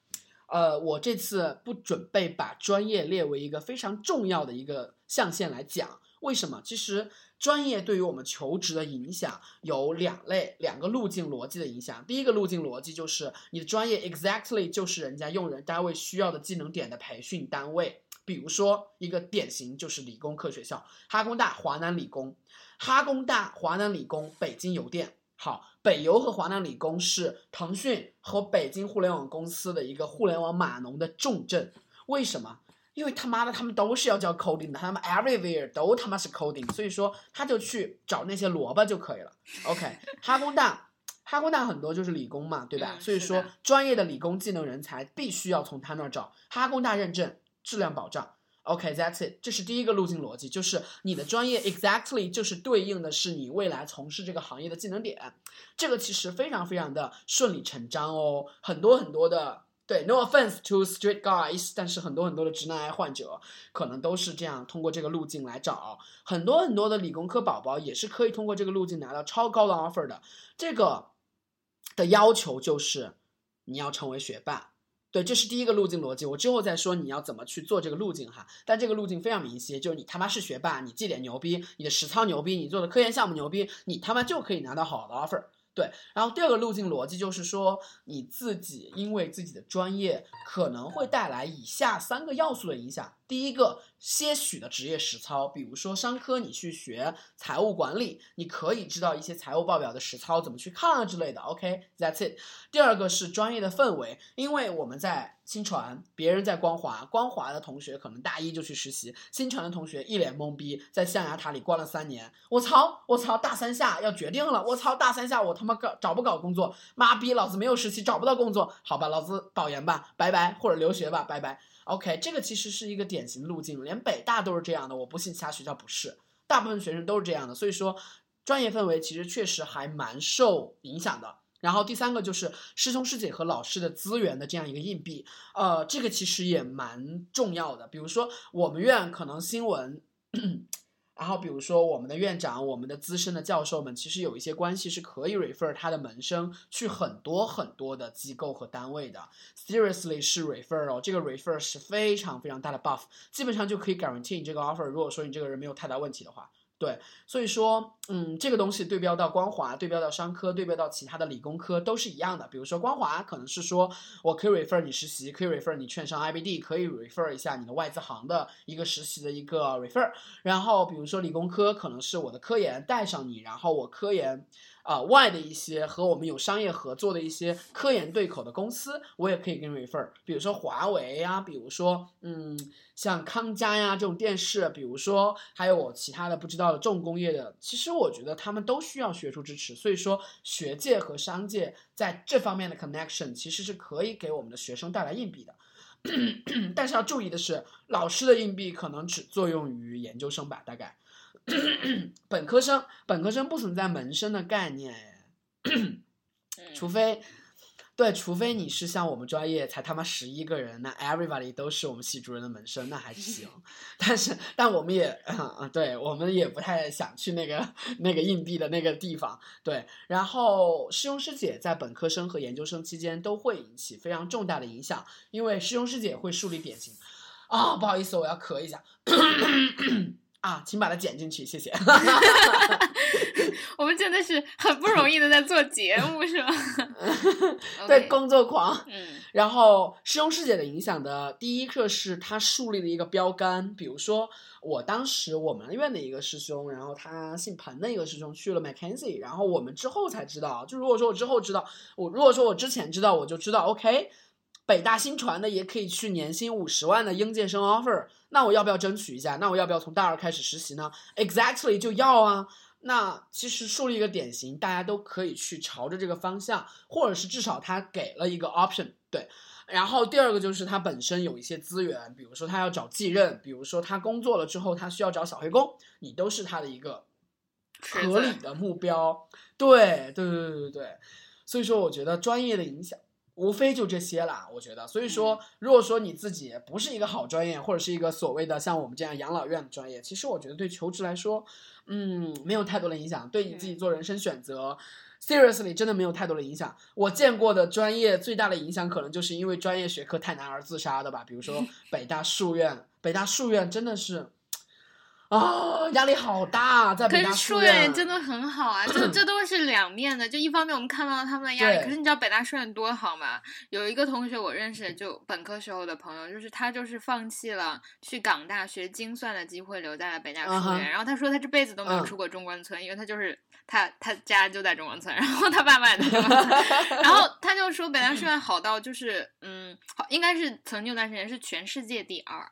呃，我这次不准备把专业列为一个非常重要的一个象限来讲，为什么？其实专业对于我们求职的影响有两类，两个路径逻辑的影响。第一个路径逻辑就是你的专业 exactly 就是人家用人单位需要的技能点的培训单位。比如说一个典型就是理工科学校，哈工大、华南理工，哈工大、华南理工、北京邮电。好，北邮和华南理工是腾讯和北京互联网公司的一个互联网码农的重镇。为什么？因为他妈的他们都是要教 coding 的，他们 everywhere 都他妈是 coding，所以说他就去找那些萝卜就可以了。OK，哈工大，哈工大很多就是理工嘛，对吧？嗯所以说专业的理工技能人才必须要从他那儿找。哈工大认证，质量保障。OK，that's、it，这是第一个路径逻辑，就是你的专业 exactly 就是对应的是你未来从事这个行业的技能点，这个其实非常非常的顺理成章哦，很多很多的。对，no offense to straight guys，但是很多很多的直男癌患者可能都是这样通过这个路径来找，很多很多的理工科宝宝也是可以通过这个路径拿到超高的 offer 的。这个的要求就是你要成为学霸，对，这是第一个路径逻辑。我之后再说你要怎么去做这个路径哈。但这个路径非常明晰，就是你他妈是学霸，你绩点牛逼，你的实操牛逼，你做的科研项目牛逼，你他妈就可以拿到好的 offer。对，然后第二个路径逻辑就是说，你自己因为自己的专业可能会带来以下三个要素的影响。第一个，些许的职业实操，比如说商科你去学财务管理，你可以知道一些财务报表的实操怎么去看啊之类的。OK，that's、it。第二个是专业的氛围，因为我们在新传，别人在光华，光华的同学可能大一就去实习，新传的同学一脸懵逼，在象牙塔里关了三年。我操，我操，大三下要决定了，我操，大三下我他妈搞找不搞工作？妈逼，老子没有实习，找不到工作，好吧，老子保研吧，拜拜，或者留学吧，拜拜。OK，这个其实是一个典型的路径，连北大都是这样的，我不信其他学校不是，大部分学生都是这样的，所以说专业氛围其实确实还蛮受影响的。然后第三个就是师兄师姐和老师的资源的这样一个硬币，呃，这个其实也蛮重要的。比如说我们院可能新闻，然后比如说我们的院长、我们的资深的教授们，其实有一些关系是可以 refer 他的门生去很多很多的机构和单位的。Seriously 是 refer 哦，这个 refer 是非常非常大的 buff，基本上就可以 guarantee 你这个 offer。如果说你这个人没有太大问题的话。对，所以说，嗯，这个东西对标到光华，对标到商科，对标到其他的理工科都是一样的。比如说光华可能是说我可以 refer 你实习，可以 refer 你券商 IBD，可以 refer 一下你的外资行的一个实习的一个 refer。然后比如说理工科可能是我的科研带上你，然后我科研。啊、外的一些和我们有商业合作的一些科研对口的公司，我也可以给你 refer。比如说华为呀，比如说嗯，像康佳呀这种电视，比如说还有我其他的不知道的重工业的，其实我觉得他们都需要学术支持。所以说，学界和商界在这方面的 connection 其实是可以给我们的学生带来硬币的。但是要注意的是，老师的硬币可能只作用于研究生吧，大概。本科生，本科生不存在门生的概念，哎，除非，对，除非你是像我们专业才他妈十一个人，那 everybody 都是我们系主任的门生，那还行。但是，但我们也，嗯，对我们也不太想去那个那个硬币的那个地方。对，然后师兄师姐在本科生和研究生期间都会引起非常重大的影响，因为师兄师姐会树立典型。啊，不好意思，我要咳一下。啊，请把它剪进去，谢谢。我们真的是很不容易的在做节目，是吧？对工作狂。嗯然后师兄师姐的影响的第一课是他树立了一个标杆，比如说我当时我们院的一个师兄，然后他姓彭的一个师兄去了 Mackenzie，然后我们之后才知道，就如果说我之后知道，我如果说我之前知道，我就知道 OK，北大新传的也可以去年薪五十万的应届生 offer，那我要不要争取一下？那我要不要从大二开始实习呢？Exactly 就要啊。那其实树立一个典型，大家都可以去朝着这个方向，或者是至少他给了一个 option，对。然后第二个就是他本身有一些资源，比如说他要找继任，比如说他工作了之后他需要找小黑工，你都是他的一个合理的目标。对对对对对对，所以说我觉得专业的影响。无非就这些啦，我觉得。所以说，如果说你自己不是一个好专业，或者是一个所谓的像我们这样养老院的专业，其实我觉得对求职来说，嗯，没有太多的影响。对你自己做人生选择、s e r i o u s l y 真的没有太多的影响。我见过的专业最大的影响，可能就是因为专业学科太难而自杀的吧。比如说 北大数院，北大数院真的是。啊，压力好大，在可北大是书院院真的很好啊，这这都是两面的。就一方面我们看到了他们的压力，可是你知道北大书院多好吗？有一个同学我认识，就本科时候的朋友，就是他就是放弃了去港大学精算的机会，留在了北大嗯哼数院。然后他说他这辈子都没有嗯出过中关村，因为他就是他他家就在中关村，然后他爸妈也在中关村。然后 他就说北大书院好到就是嗯，好应该是曾经有段时间是全世界第二。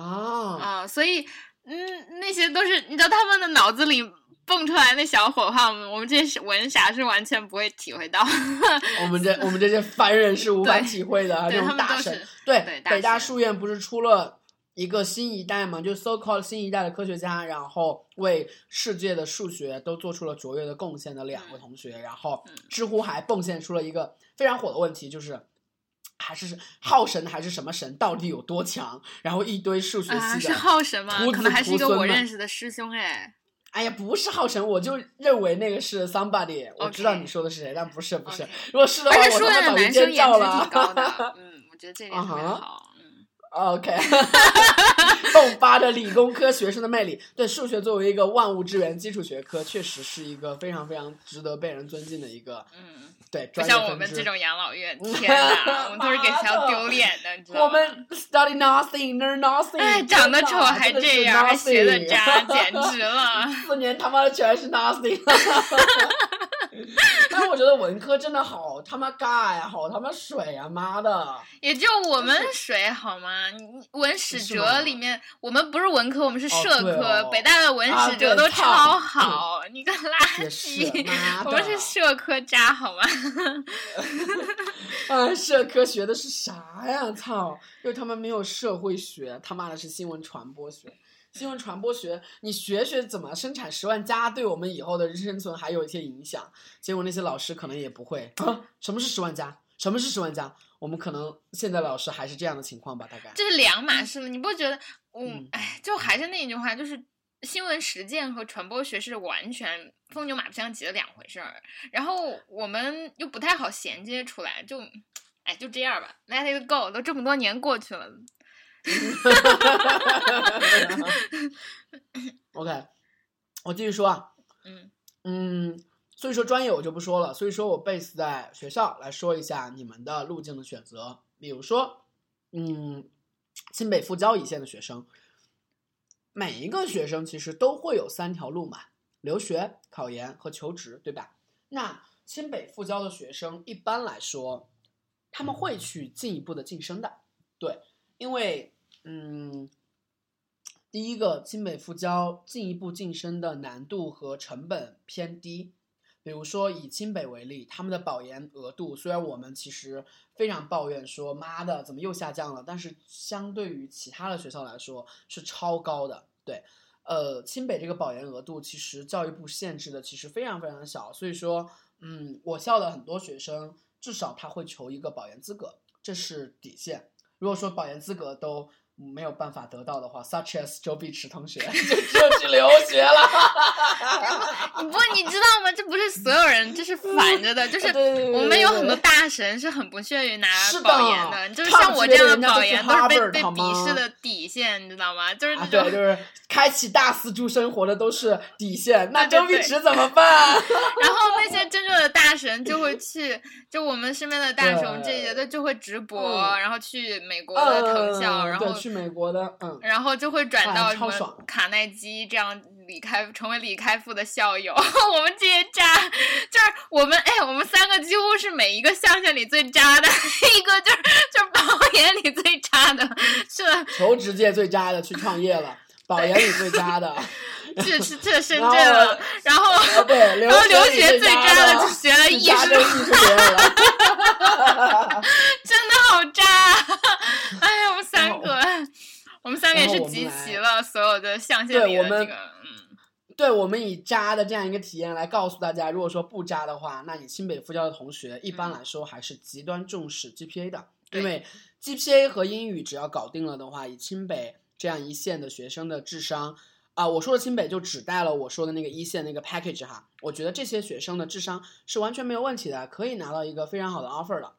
啊，啊、所以嗯，那些都是你知道他们的脑子里蹦出来那小火花，我们我们这些文侠是完全不会体会到。我们这 我们这些凡人是无法体会的这种大神。对，对大北大神数院不是出了一个新一代嘛，就 so called 新一代的科学家，然后为世界的数学都做出了卓越的贡献的两个嗯同学，然后嗯知乎还贡献出了一个非常火的问题，就是。还是浩神还是什么神到底有多强？然后一堆数学啊，是系的，浩神吗？可能还是一个我认识的师兄哎。哎呀，不是浩神，我就认为那个是 somebody。我知道你说的是谁，但不是不是。如果是的话，我他妈早就院的男生尖叫颜值挺高了。的，嗯，我觉得这点特别啊哈好。嗯，OK，迸发着理工科学生的魅力。对，数学作为一个万物之源基础学科，确实是一个非常非常值得被人尊敬的一个嗯，对不像我们这。种养老院，天哪，我们都是给学校丢脸的，你知道吗？我们 study nothing, learn nothing。哎，长得丑还这样，还学的渣，简直了。四年他妈的全是 nothing。但是我觉得文科真的好他妈尬呀，好他妈水呀，妈的！也就我们水好吗？你你文史哲里面，我们不是文科，我们是哦社科。北大的文啊史哲都超好，你个垃 圾！我们是社科渣好吗？啊，社科学的是啥呀？操！又他妈没有社会学，他妈的是新闻传播学。新闻传播学，你学学怎么生产十万加，对我们以后的生存还有一些影响。结果那些老师可能也不会啊，什么是十万加？什么是十万加？我们可能现在老师还是这样的情况吧，大概。这是两码事了，你不觉得？嗯嗯，哎，就还是那一句话，就是新闻实践和传播学是完全风牛马不相及的两回事儿。然后我们又不太好衔接出来，就，哎，就这样吧，Let it go，都这么多年过去了。OK，我继续说啊，嗯嗯，所以说专业我就不说了，所以说我 base 在学校来说一下你们的路径的选择，比如说，嗯，清北复交一线的学生，每一个学生其实都会有三条路嘛，留学、考研和求职，对吧？那清北复交的学生一般来说，他们会去进一步的晋升的，对，因为嗯，第一个清北复交进一步晋升的难度和成本偏低。比如说以清北为例，他们的保研额度虽然我们其实非常抱怨说妈的怎么又下降了，但是相对于其他的学校来说是超高的。对，呃，清北这个保研额度其实教育部限制的其实非常非常小，所以说，嗯，我校的很多学生至少他会求一个保研资格，这是底线。如果说保研资格都没有办法得到的话，such as 周碧池同学 就只有去留学了。你不，你知道吗？这不是所有人，这是反着的，就是我们有很多大神是很不屑于拿保研的，就是像我这样的保研都是被被鄙视的底线，你知道吗？就是那，种对，就是开启大四柱生活的都是底线，那周碧池怎么办？然后那些真正的大神就会去，就我们身边的大神这些他就会直播，嗯。然后去美国的藤校，嗯然后去美国的，嗯，然后就会转哎到什么卡耐基这样李开成为李开复的校友。我们这些渣，就是我们哎，我们三个几乎是每一个象限里最渣的 一个，就是就是保研里最渣的，是求职界最渣的去创业了，保研里最渣的，去去去了深圳了，然后然后留学最渣的的就学了艺术。真的好渣！哎呀，我们三个，我们三个也是集齐了所有的象限对我们里的这个，嗯，对我们以渣的这样一个体验来告诉大家，如果说不渣的话，那你清北复交的同学一般来说还是极端重视 GPA 的，对因为 GPA 和英语只要搞定了的话，以清北这样一线的学生的智商。啊，我说的清北就只带了我说的那个一线那个 package 哈，我觉得这些学生的智商是完全没有问题的，可以拿到一个非常好的 offer 了。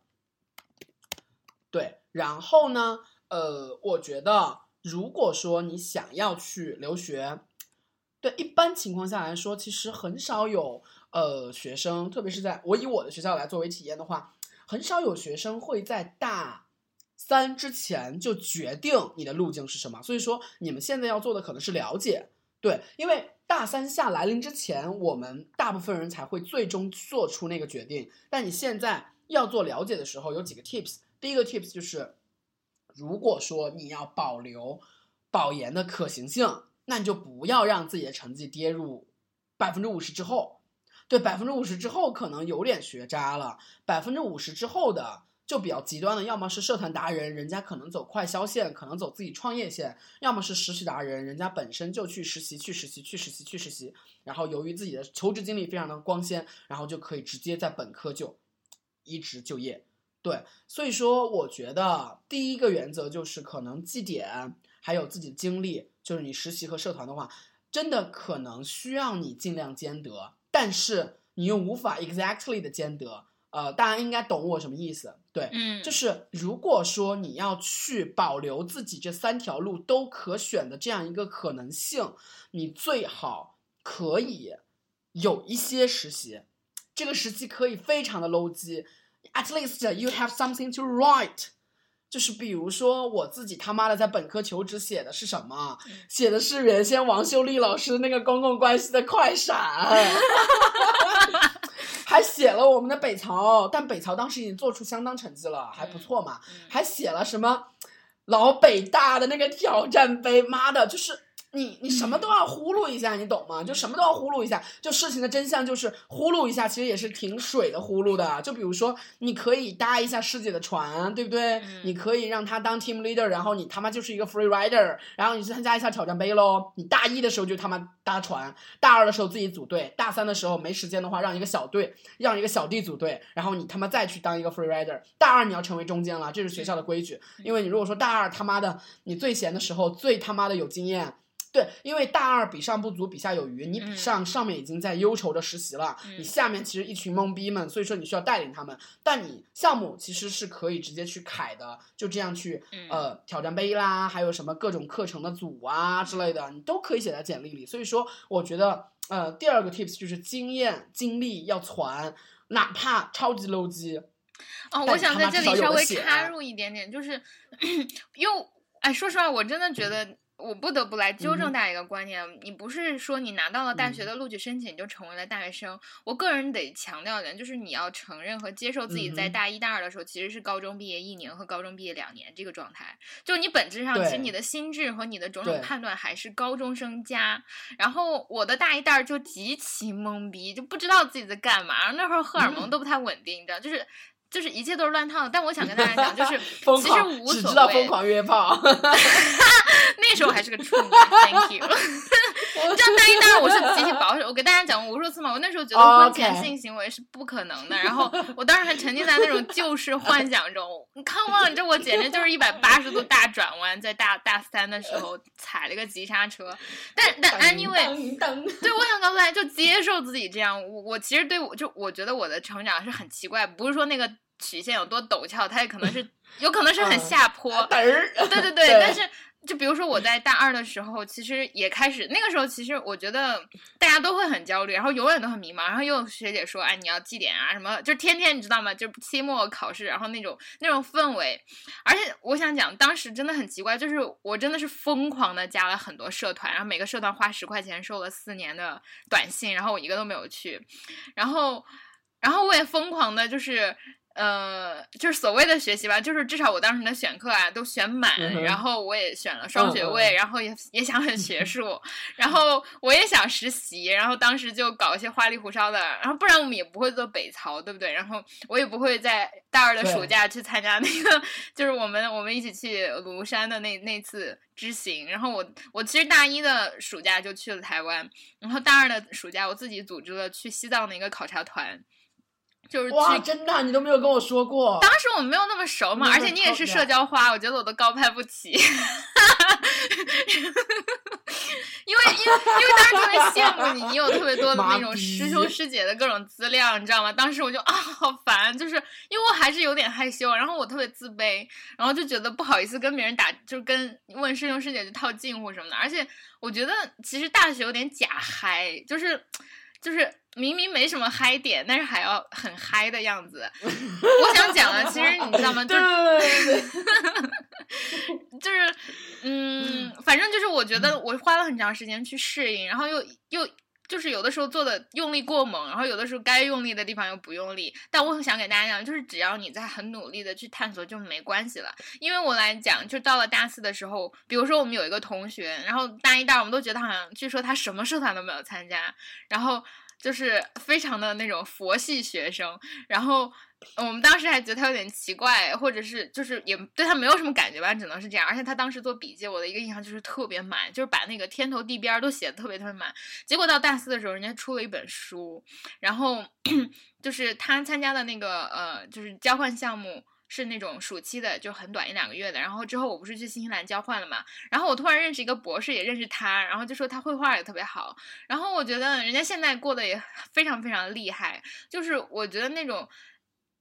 对，然后呢，呃，我觉得如果说你想要去留学，对，一般情况下来说，其实很少有呃学生，特别是在我以我的学校来作为体验的话，很少有学生会在大三之前就决定你的路径是什么。所以说，你们现在要做的可能是了解，对，因为大三下来临之前，我们大部分人才会最终做出那个决定。但你现在要做了解的时候，有几个 tips。第一个 tips 就是，如果说你要保留保研的可行性，那你就不要让自己的成绩跌入百分之五十之后。对，百分之五十之后可能有点学渣了，百分之五十之后的就比较极端的，要么是社团达人，人家可能走快销线，可能走自己创业线；要么是实习达人，人家本身就去实习、去实习、去实习、去实习，然后由于自己的求职经历非常的光鲜，然后就可以直接在本科就一直就业。对，所以说我觉得第一个原则就是可能绩点还有自己的经历，就是你实习和社团的话，真的可能需要你尽量兼得，但是你又无法 exactly 的兼得。呃，大家应该懂我什么意思？对，嗯，就是如果说你要去保留自己这三条路都可选的这样一个可能性，你最好可以有一些实习，这个实习可以非常的 low 级，at least you have something to write。就是比如说我自己他妈的在本科求职写的是什么？写的是原先王秀丽老师那个公共关系的快闪。还写了我们的北曹，但北曹当时已经做出相当成绩了，还不错嘛。嗯还写了什么老北大的那个挑战杯，妈的，就是你你什么都要呼噜一下，你懂吗？就什么都要呼噜一下。就事情的真相就是呼噜一下，其实也是挺水的呼噜的。就比如说，你可以搭一下师姐的船，对不对？嗯你可以让他当 team leader，然后你他妈就是一个 free rider，然后你去参加一下挑战杯喽。你大一的时候就他妈搭船，大二的时候自己组队，大三的时候没时间的话让一个小队，让一个小弟组队，然后你他妈再去当一个 free rider。大二你要成为中间了，这是学校的规矩。因为你如果说大二他妈的你最闲的时候最他妈的有经验。对，因为大二比上不足，比下有余。你比嗯上上面已经在忧愁着实习了，嗯你下面其实一群懵逼们，所以说你需要带领他们。但你项目其实是可以直接去凯的，就这样去嗯呃挑战杯啦，还有什么各种课程的组啊之类的，你都可以写在简历里。所以说，我觉得呃，第二个 tips 就是经验经历要传，哪怕超级 low 级。哦，我想在这里稍微插入一点点，就是 因为哎，说实话，我真的觉得。我不得不来纠正大家一个观念，你不是说你拿到了大学嗯的录取申请就成为了大学生。我个人得强调一点，就是你要承认和接受自己在大一、大二的时候其实是高中毕业一年和高中毕业两年这个状态。就你本质上，其实你的心智和你的种种判断还是高中生加。然后我的大一、大二就极其懵逼，就不知道自己在干嘛。然后那会儿荷尔嗯蒙都不太稳定，你知道，就是。就是一切都是乱套的，但我想跟大家讲，就是 疯其实狂无所只知道疯。狂约炮。那时候还是个处女，Thank you。你知道大一、大二我是极其保守，我给大家讲过无数次嘛。我那时候觉得哦婚前性行为是不可能的，然后我当时还沉浸在那种旧式幻想中。你看嘛，这我简直就是一百八十度大转弯，在大大三的时候踩了个急刹车。但但 anyway，对，我想告诉大家，就接受自己这样。我我其实对我就我觉得我的成长是很奇怪，不是说那个曲线有多陡峭，它也可能是有可能是很嗯下坡。嘚对对，对 但是就比如说我在大二的时候，其实也开始那个时候，其实我觉得大家都会很焦虑，然后永远都很迷茫，然后又有学姐说，哎，你要绩点啊什么，就天天你知道吗？就期末考试，然后那种那种氛围，而且我想讲，当时真的很奇怪，就是我真的是疯狂的加了很多社团，然后每个社团花十块钱收了四年的短信，然后我一个都没有去，然后然后我也疯狂的就是。呃，就是所谓的学习吧，就是至少我当时的选课啊都选满，嗯然后我也选了双学位，然后也也想很学 术，然后我也想实习，然后当时就搞一些花里胡哨的，然后不然我们也不会做北曹，对不对？然后我也不会在大二的暑假去参加那个，就是我们我们一起去庐山的那那次之行，然后我我其实大一的暑假就去了台湾，然后大二的暑假我自己组织了去西藏的一个考察团。就是哇，去真的，啊你都没有跟我说过。当时我们没有那么熟嘛，而且你也是社交花，我觉得我都高攀不起。因为因为因为当时特别羡慕你，你有特别多的那种 师兄师姐的各种资料，你知道吗？当时我就啊好烦，就是因为我还是有点害羞，然后我特别自卑，然后就觉得不好意思跟别人打，就跟问师兄师姐去套近乎什么的。而且我觉得其实大学有点假嗨，就是就是明明没什么嗨点，但是还要很嗨的样子。我想讲的，其实你知道吗？就对对对对对，就是，嗯，反正就是我觉得我花了很长时间去适应，然后又又就是有的时候做的用力过猛，然后有的时候该用力的地方又不用力。但我想给大家讲，就是只要你在很努力的去探索，就没关系了。因为我来讲，就到了大四的时候，比如说我们有一个同学，然后大一、大二我们都觉得好像，据说他什么社团都没有参加，然后就是非常的那种佛系学生，然后我们当时还觉得他有点奇怪，或者是就是也对他没有什么感觉吧，只能是这样。而且他当时做笔记，我的一个印象就是特别满，就是把那个天头地边都写的特别特别满。结果到大四的时候，人家出了一本书，然后 就是他参加的那个呃，就是交换项目。是那种暑期的，就很短一两个月的。然后之后我不是去新西兰交换了嘛，然后我突然认识一个博士，也认识他，然后就说他绘画也特别好。然后我觉得人家现在过得也非常非常厉害，就是我觉得那种。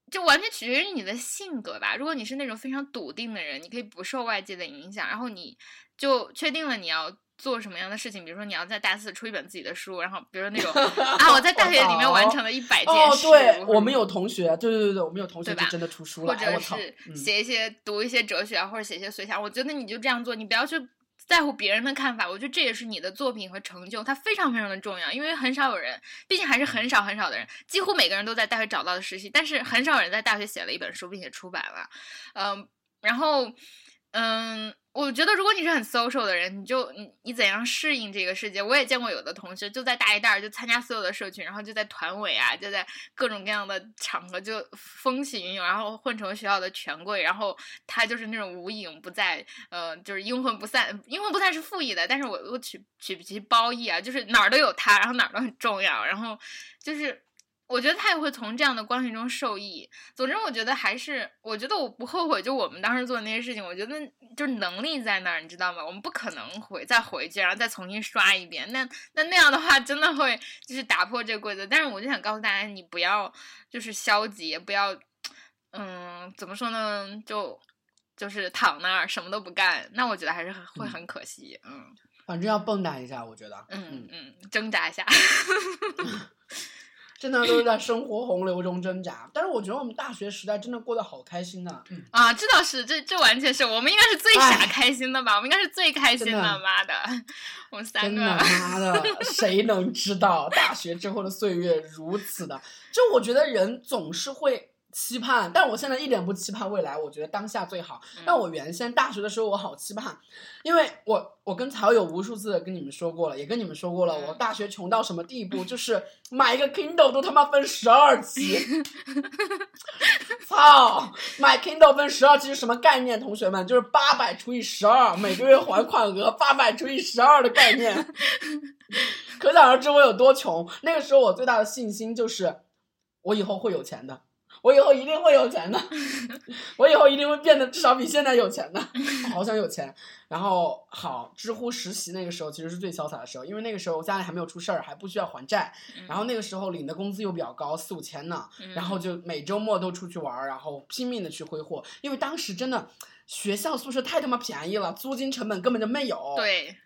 就完全取决于你的性格吧。如果你是那种非常笃定的人，你可以不受外界的影响，然后你就确定了你要做什么样的事情。比如说你要在大四出一本自己的书，然后比如说那种 啊，我在大学里面完成了一百件哦，事。对，我们有同学，对对对对，我们有同学就真的出书了，或者是嗯写一些、读一些哲学啊，或者写一些随想，我觉得你就这样做，你不要去在乎别人的看法。我觉得这也是你的作品和成就，它非常非常的重要，因为很少有人，毕竟还是很少很少的人，几乎每个人都在大学找到了实习，但是很少有人在大学写了一本书并且出版了，嗯、然后，嗯。我觉得，如果你是很 social 的人，你就你你怎样适应这个世界？我也见过有的同学就在大一、大二就参加所有的社群，然后就在团委啊，就在各种各样的场合就风起云涌，然后混成学校的权贵，然后他就是那种无影不在，呃，就是阴魂不散。阴魂不散是负义的，但是我我取取其褒义啊，就是哪儿都有他，然后哪儿都很重要，然后就是。我觉得他也会从这样的关系中受益。总之，我觉得还是，我觉得我不后悔，就我们当时做的那些事情，我觉得就是能力在那儿，你知道吗？我们不可能回再回去，然后再重新刷一遍。那那那样的话，真的会就是打破这个规则。但是我就想告诉大家，你不要就是消极，也不要，嗯，怎么说呢？就就是躺那儿什么都不干，那我觉得还是很会很可惜。嗯，反正要蹦跶一下，我觉得，嗯嗯，挣扎一下。真的都是在生活洪流中挣扎。但是我觉得我们大学时代真的过得好开心呐、嗯，啊，这倒是，这这完全是我们应该是最傻哎开心的吧？我们应该是最开心的的妈的，我们三真的个。妈的，谁能知道大学之后的岁月如此的？就我觉得人总是会。期盼，但我现在一点不期盼未来，我觉得当下最好。嗯但我原先大学的时候，我好期盼，因为我我跟曹友无数次的跟你们说过了，也跟你们说过了，嗯我大学穷到什么地步，就是买一个 Kindle 都他妈分十二期，操，买 Kindle 分十二期是什么概念？同学们，就是八百除以十二，每个月还款额 八百除以十二的概念，可想而知我有多穷。那个时候我最大的信心就是，我以后会有钱的。我以后一定会有钱的，我以后一定会变得至少比现在有钱的，好想有钱。然后好，知乎实习那个时候其实是最潇洒的时候，因为那个时候家里还没有出事儿，还不需要还债，然后那个时候领的工资又比较高，四五千呢，嗯然后就每周末都出去玩儿，然后拼命的去挥霍，因为当时真的学校宿舍太他妈便宜了，租金成本根本就没有。对，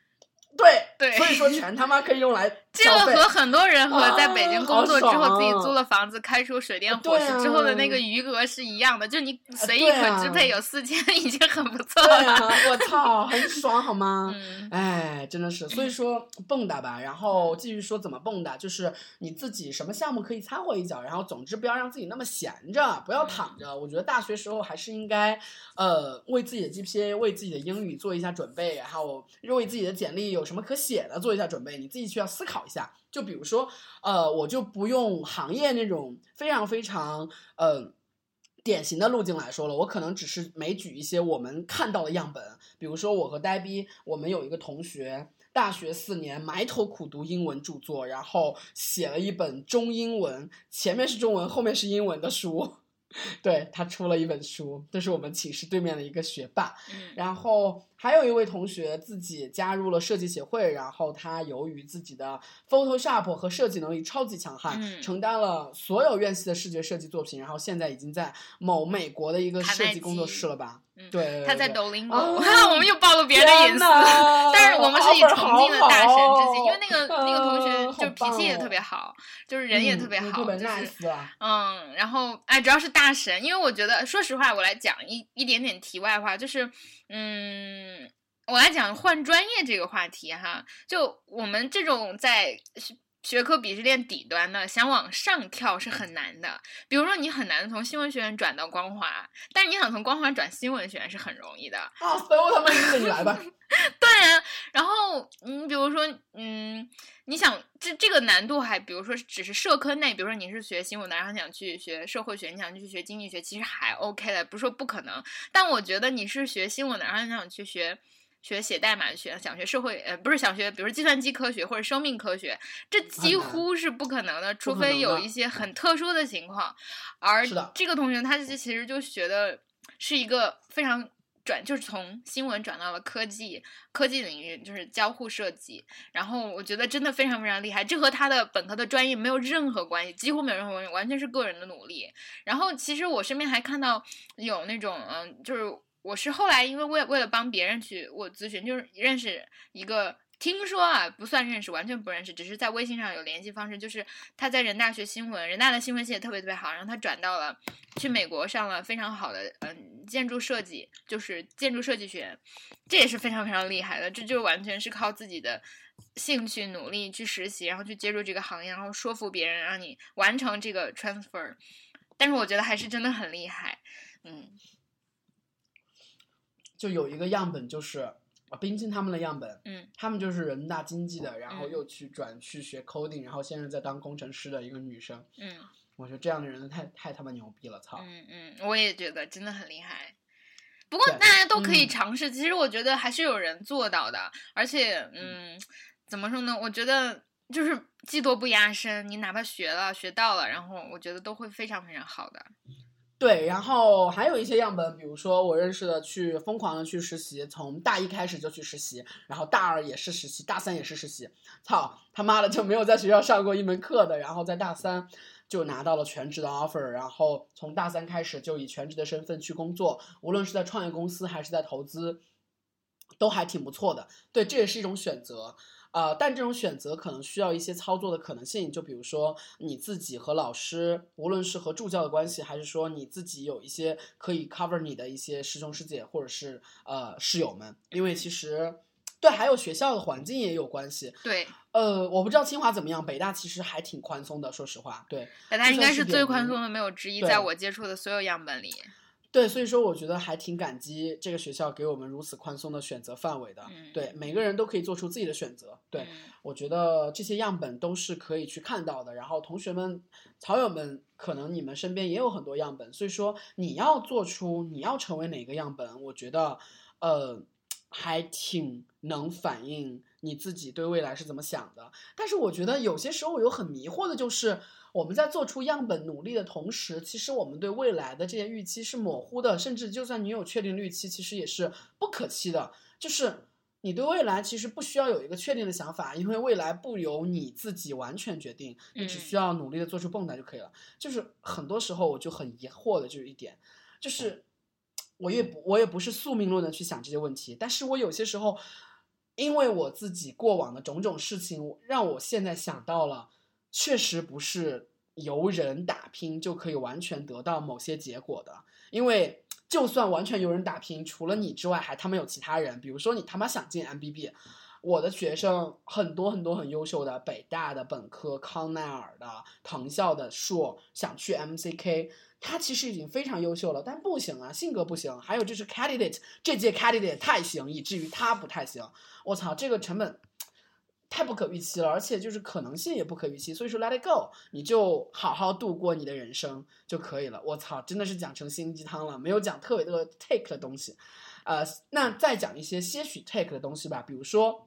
对对所以说全他妈可以用来这个。和很多人和在北京啊工作之后自己租了房子、开出水电火对石之后的那啊个余额是一样的，就你随意可支配有四千已经很不错对了。啊，我操，很爽好吗？嗯哎，真的是，所以说 蹦跶吧，然后继续说怎么蹦跶，就是你自己什么项目可以掺和一脚，然后总之不要让自己那么闲着，不要躺着。我觉得大学时候还是应该，呃，为自己的 GPA、为自己的英语做一下准备，然后为自己的简历有有什么可写的做一下准备，你自己需要思考一下。就比如说，呃，我就不用行业那种非常非常呃。典型的路径来说了，我可能只是没举一些我们看到的样本，比如说我和呆逼，我们有一个同学，大学四年埋头苦读英文著作，然后写了一本中英文，前面是中文，后面是英文的书。对他出了一本书，这是我们寝室对面的一个学霸。嗯然后还有一位同学自己加入了设计协会，然后他由于自己的 Photoshop 和设计能力超级强悍，嗯承担了所有院系的视觉设计作品，然后现在已经在某美国的一个设计工作室了吧？嗯对对他在对抖音啊我们又暴露别人的隐私。但是我们是以崇敬的大神之心，因为那个好那个同学啊就脾气也特别好好，就是人也特别好，嗯就是啊。嗯，然后哎，主要是大神，因为我觉得，说实话，我来讲一一点点题外话，就是嗯，我来讲换专业这个话题哈，就我们这种在学学科鄙视链底端的，想往上跳是很难的。比如说，你很难从新闻学院转到光华，但是你想从光华转新闻学院是很容易的。啊，所以我他妈你来吧。对啊，然后你比如说，嗯，你想这这个难度还，比如说只是社科内，比如说你是学新闻的，然后想去学社会学，你想去学经济学，其实还 OK 的，不是说不可能。但我觉得你是学新闻的，然后你想去学。学写代码学，想学社会，呃，不是想学，比如说计算机科学或者生命科学，这几乎是不可能的，除非有一些很特殊的情况。而这个同学他其实就学的是一个非常转，就是从新闻转到了科技科技领域，就是交互设计。然后我觉得真的非常非常厉害，这和他的本科的专业没有任何关系，几乎没有任何关系，完全是个人的努力。然后其实我身边还看到有那种嗯，就是我是后来因为为为了帮别人去我咨询，就是认识一个。听说啊，不算认识，完全不认识，只是在微信上有联系方式。就是他在人大学新闻，人大的新闻系也特别特别好，然后他转到了去美国上了非常好的嗯建筑设计，就是建筑设计学，这也是非常非常厉害的。这就完全是靠自己的兴趣努力去实习，然后去接触这个行业，然后说服别人让你完成这个 transfer。但是我觉得还是真的很厉害，嗯就有一个样本就是啊，冰清他们的样本，嗯他们就是人大经济的，然后嗯又去转去学 coding，然后现在在当工程师的一个女生。嗯我觉得这样的人太太他妈牛逼了，操！嗯嗯，我也觉得真的很厉害。不过大家都可以嗯尝试，其实我觉得还是有人做到的，而且嗯，怎么说呢？我觉得就是技多不压身，你哪怕学了学到了，然后我觉得都会非常非常好的。对，然后还有一些样本，比如说我认识的去疯狂的去实习，从大一开始就去实习，然后大二也是实习，大三也是实习，操他妈的就没有在学校上过一门课的，然后在大三就拿到了全职的 offer，然后从大三开始就以全职的身份去工作，无论是在创业公司还是在投资。都还挺不错的。对，这也是一种选择。呃，但这种选择可能需要一些操作的可能性，就比如说你自己和老师，无论是和助教的关系，还是说你自己有一些可以 cover 你的一些师兄师姐或者是呃室友们，因为其实对，还有学校的环境也有关系。对，呃，我不知道清华怎么样，北大其实还挺宽松的，说实话，对。北大应该是最宽松的，没有之一，在我接触的所有样本里。对，所以说我觉得还挺感激这个学校给我们如此宽松的选择范围的。嗯对，每个人都可以做出自己的选择。对，嗯我觉得这些样本都是可以去看到的。然后同学们、草友们，可能你们身边也有很多样本，所以说你要做出你要成为哪个样本，我觉得，呃，还挺能反映你自己对未来是怎么想的。但是我觉得有些时候有很迷惑的就是。我们在做出样本努力的同时，其实我们对未来的这些预期是模糊的，甚至就算你有确定的预期，其实也是不可期的。就是你对未来其实不需要有一个确定的想法，因为未来不由你自己完全决定，你只嗯需要努力的做出蹦跶就可以了。就是很多时候我就很疑惑的就是一点，就是我也不我也不是宿命论的去想这些问题，但是我有些时候，因为我自己过往的种种事情，让我现在想到了，确实不是由人打拼就可以完全得到某些结果的，因为。就算完全由人打拼，除了你之外，还他妈有其他人。比如说，你他妈想进 MBB，我的学生很多很多很优秀的，北大的本科、康奈尔的、藤校的硕，想去 MCK，他其实已经非常优秀了，但不行啊，性格不行。还有就是 candidate 这届 candidate 太行，以至于他不太行。我操，这个成本太不可预期了，而且就是可能性也不可预期。所以说 let it go，你就好好度过你的人生就可以了。我操，真的是讲成心灵鸡汤了，没有讲特别多 take 的东西。呃，那再讲一些些许 take 的东西吧，比如说。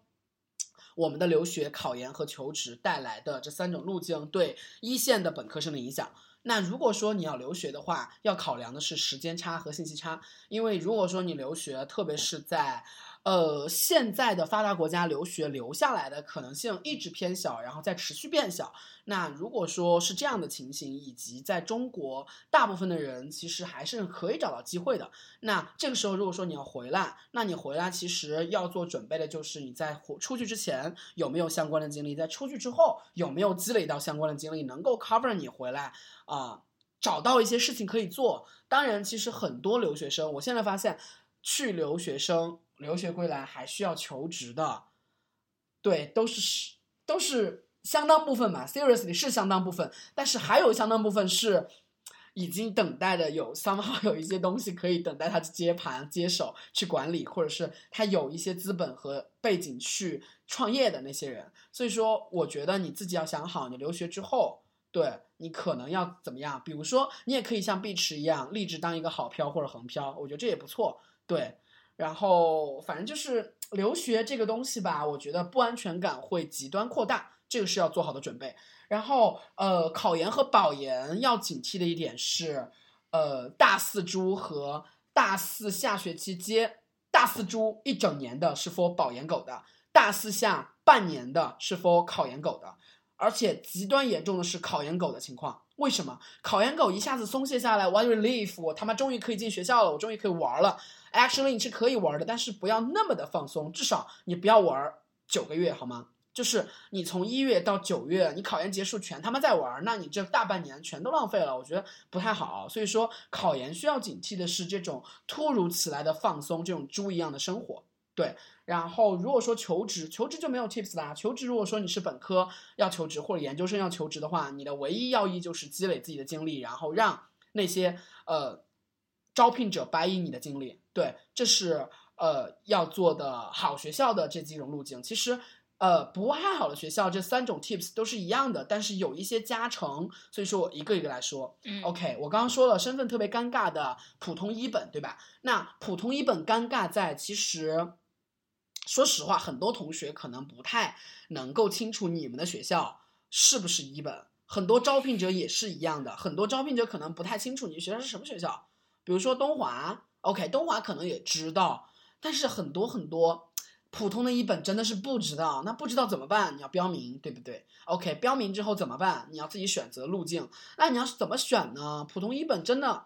我们的留学、考研和求职带来的这三种路径对一线的本科生的影响。那如果说你要留学的话，要考量的是时间差和信息差，因为如果说你留学，特别是在呃现在的发达国家留学留下来的可能性一直偏小，然后再持续变小。那如果说是这样的情形，以及在中国大部分的人其实还是可以找到机会的。那这个时候，如果说你要回来，那你回来其实要做准备的就是你在出去之前有没有相关的经历，在出去之后有没有积累到相关的经历，能够 cover 你回来啊、找到一些事情可以做。当然，其实很多留学生，我现在发现去留学生留学归来还需要求职的，对，都是是都是相当部分嘛，seriously 是相当部分，但是还有相当部分是已经等待的有 somehow 有一些东西可以等待他接盘接手去管理，或者是他有一些资本和背景去创业的那些人。所以说，我觉得你自己要想好，你留学之后。对你可能要怎么样？比如说，你也可以像碧池一样，立志当一个好漂或者横漂，我觉得这也不错。对，然后反正就是留学这个东西吧，我觉得不安全感会极端扩大，这个是要做好的准备。然后呃，考研和保研要警惕的一点是，呃，大四猪和大四下学期接大四猪一整年的是 for 保研狗的，大四下半年的是 for 考研狗的。而且极端严重的是考研狗的情况。为什么考研狗一下子松懈下来？What relief！我他妈终于可以进学校了，我终于可以玩了。Actually，你是可以玩的，但是不要那么的放松，至少你不要玩九个月，好吗？就是你从一月到九月，你考研结束全他妈在玩，那你这大半年全都浪费了，我觉得不太好。所以说，考研需要警惕的是这种突如其来的放松，这种猪一样的生活。对，然后如果说求职，求职就没有 tips 啦。求职如果说你是本科要求职或者研究生要求职的话，你的唯一要义就是积累自己的经历，然后让那些呃招聘者白以你的经历。对，这是呃要做的好学校的这几种路径。其实呃不太好的学校这三种 tips 都是一样的，但是有一些加成，所以说我一个一个来说。嗯 OK，我刚刚说了身份特别尴尬的普通一本，对吧？那普通一本尴尬在其实。说实话，很多同学可能不太能够清楚你们的学校是不是一本，很多招聘者也是一样的，很多招聘者可能不太清楚你学校是什么学校。比如说东华，OK，东华可能也知道，但是很多很多普通的一本真的是不知道，那不知道怎么办？你要标明，对不对？OK，标明之后怎么办？你要自己选择路径。那你要是怎么选呢？普通一本真的。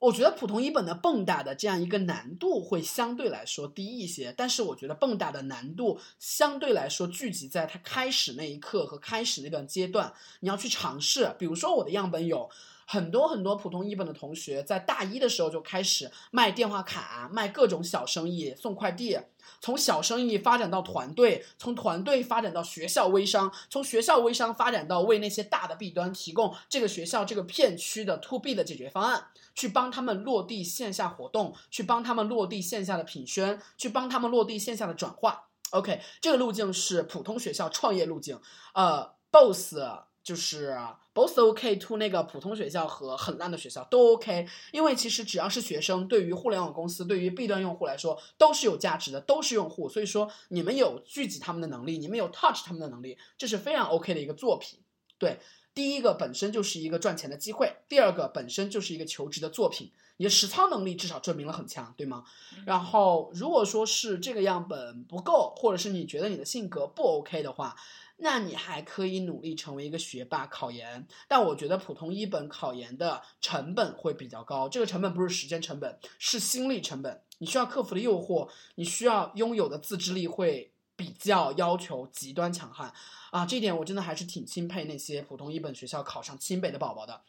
我觉得普通一本的蹦跶的这样一个难度会相对来说低一些，但是我觉得蹦跶的难度相对来说聚集在它开始那一刻和开始那段阶段，你要去尝试。比如说我的样本有很多很多普通一本的同学在大一的时候就开始卖电话卡、卖各种小生意、送快递。从小生意发展到团队，从团队发展到学校微商，从学校微商发展到为那些大的弊端提供这个学校这个片区的 to B 的解决方案，去帮他们落地线下活动，去帮他们落地线下的品宣，去帮他们落地线下的转化。OK，这个路径是普通学校创业路径，呃，BOSS。就是 both OK to 那个普通学校和很烂的学校都 OK，因为其实只要是学生，对于互联网公司，对于 B 端用户来说都是有价值的，都是用户。所以说你们有聚集他们的能力，你们有 touch 他们的能力，这是非常 OK 的一个作品。对，第一个本身就是一个赚钱的机会，第二个本身就是一个求职的作品，你的实操能力至少证明了很强，对吗？然后如果说是这个样本不够，或者是你觉得你的性格不 OK 的话。那你还可以努力成为一个学霸考研，但我觉得普通一本考研的成本会比较高。这个成本不是时间成本，是心理成本。你需要克服的诱惑，你需要拥有的自制力会比较要求极端强悍啊！这一点我真的还是挺钦佩那些普通一本学校考上清北的宝宝的，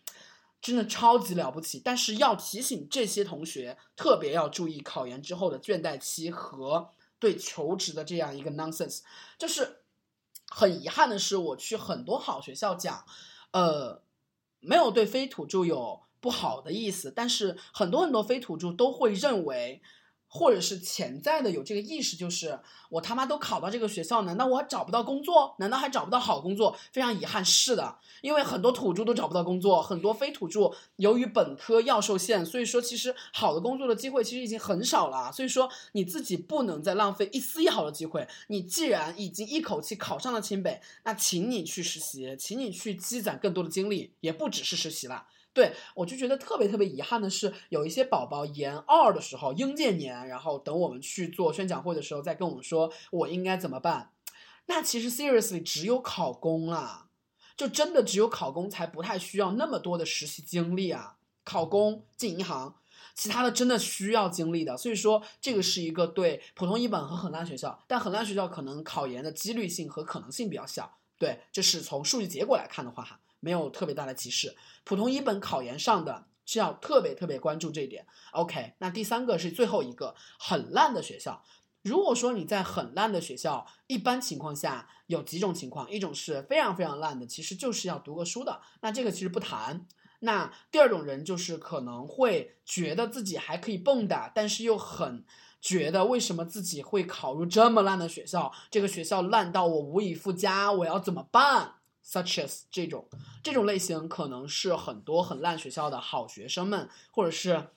真的超级了不起。但是要提醒这些同学，特别要注意考研之后的倦怠期和对求职的这样一个 nonsense，就是。很遗憾的是，我去很多好学校讲，呃，没有对非土著有不好的意思，但是很多很多非土著都会认为。或者是潜在的有这个意识，就是我他妈都考到这个学校，难道我还找不到工作？难道还找不到好工作？非常遗憾，是的，因为很多土著都找不到工作，很多非土著由于本科要受限，所以说其实好的工作的机会其实已经很少了。所以说你自己不能再浪费一丝一毫的机会。你既然已经一口气考上了清北，那请你去实习，请你去积攒更多的经历，也不只是实习了。对我就觉得特别特别遗憾的是，有一些宝宝研二的时候应届年，然后等我们去做宣讲会的时候再跟我们说我应该怎么办。那其实 seriously 只有考公啊，就真的只有考公才不太需要那么多的实习经历啊。考公进银行，其他的真的需要经历的。所以说这个是一个对普通一本和很烂学校，但很烂学校可能考研的几率性和可能性比较小。对，这是从数据结果来看的话哈。没有特别大的歧视，普通一本考研上的是要特别特别关注这一点。OK，那第三个是最后一个很烂的学校。如果说你在很烂的学校，一般情况下有几种情况，一种是非常非常烂的，其实就是要读个书的，那这个其实不谈。那第二种人就是可能会觉得自己还可以蹦跶，但是又很觉得为什么自己会考入这么烂的学校？这个学校烂到我无以复加，我要怎么办？such as 这种这种类型可能是很多很烂学校的好学生们，或者是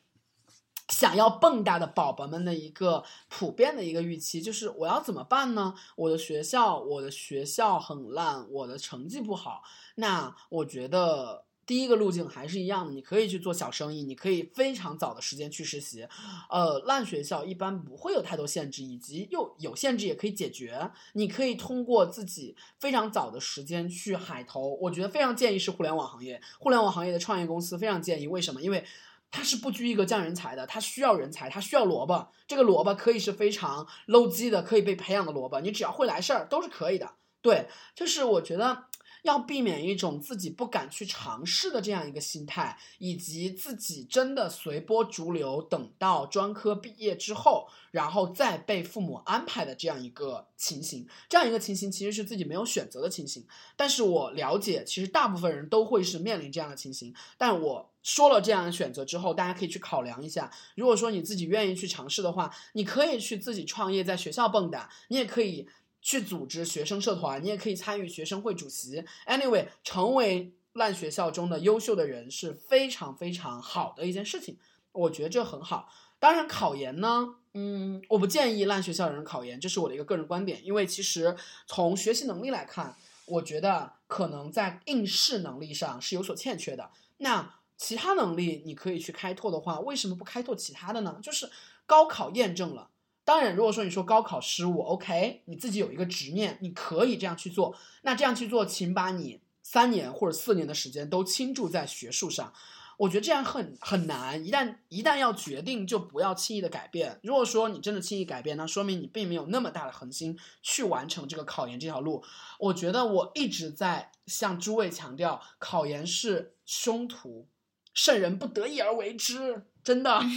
想要蹦跶的宝宝们的一个普遍的一个预期，就是我要怎么办呢？我的学校，我的学校很烂，我的成绩不好，那我觉得。第一个路径还是一样的，你可以去做小生意，你可以非常早的时间去实习。呃，烂学校一般不会有太多限制，以及又有限制也可以解决。你可以通过自己非常早的时间去海投。我觉得非常建议是互联网行业，互联网行业的创业公司非常建议。为什么？因为它是不拘一格降人才的，它需要人才，它需要萝卜。这个萝卜可以是非常 low 基的，可以被培养的萝卜，你只要会来事儿都是可以的。对，就是我觉得。要避免一种自己不敢去尝试的这样一个心态，以及自己真的随波逐流，等到专科毕业之后，然后再被父母安排的这样一个情形。这样一个情形其实是自己没有选择的情形。但是我了解，其实大部分人都会是面临这样的情形。但我说了这样的选择之后，大家可以去考量一下。如果说你自己愿意去尝试的话，你可以去自己创业，在学校蹦跶，你也可以。去组织学生社团，你也可以参与学生会主席。Anyway，成为烂学校中的优秀的人是非常非常好的一件事情，我觉得这很好。当然，考研呢，嗯，我不建议烂学校的人考研，这是我的一个个人观点。因为其实从学习能力来看，我觉得可能在应试能力上是有所欠缺的。那其他能力你可以去开拓的话，为什么不开拓其他的呢？就是高考验证了。当然，如果说你说高考失误，OK，你自己有一个执念，你可以这样去做。那这样去做，请把你三年或者四年的时间都倾注在学术上。我觉得这样很很难。一旦一旦要决定，就不要轻易的改变。如果说你真的轻易改变，那说明你并没有那么大的恒心去完成这个考研这条路。我觉得我一直在向诸位强调，考研是凶途，圣人不得已而为之，真的。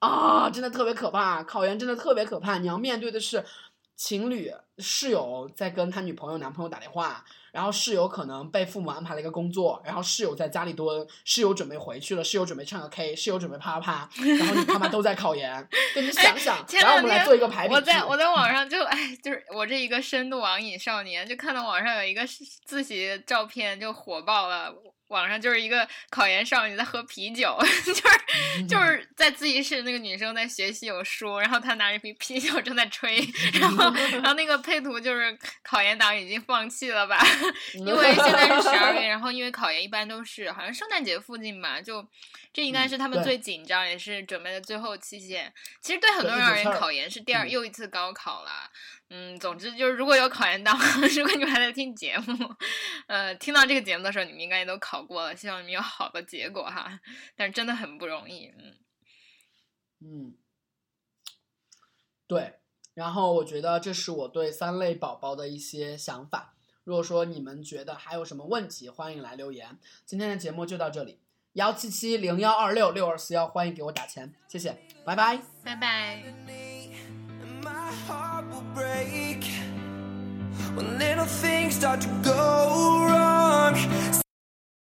啊，真的特别可怕！考研真的特别可怕，你要面对的是情侣室友在跟他女朋友、男朋友打电话，然后室友可能被父母安排了一个工作，然后室友在家里蹲，室友准备回去了，室友准备唱个 K，室友准备啪啪啪，然后你他妈都在考研，对你想想，前然后我们来做一个排比我在我在网上就哎，就是我这一个深度网瘾少年，就看到网上有一个是自习照片就火爆了。网上就是一个考研少女在喝啤酒，就是就是在自习室那个女生在学习有书，然后她拿着一瓶啤酒正在吹，然后然后那个配图就是考研党已经放弃了吧，因为现在是十二月，然后因为考研一般都是好像圣诞节附近吧，就这应该嗯是他们最紧张也是准备的最后期限。其实对很多人而言，考研是第二嗯又一次高考了。嗯，总之就是如果有考研党，如果你们还在听节目，呃，听到这个节目的时候，你们应该也都考过了，希望你们有好的结果哈。但是真的很不容易，嗯。嗯，对。然后我觉得这是我对三类宝宝的一些想法。如果说你们觉得还有什么问题，欢迎来留言。今天的节目就到这里，幺七七零幺二六六二四幺，欢迎给我打钱，谢谢，拜拜。拜拜。My heart will break when little things start to go wrong.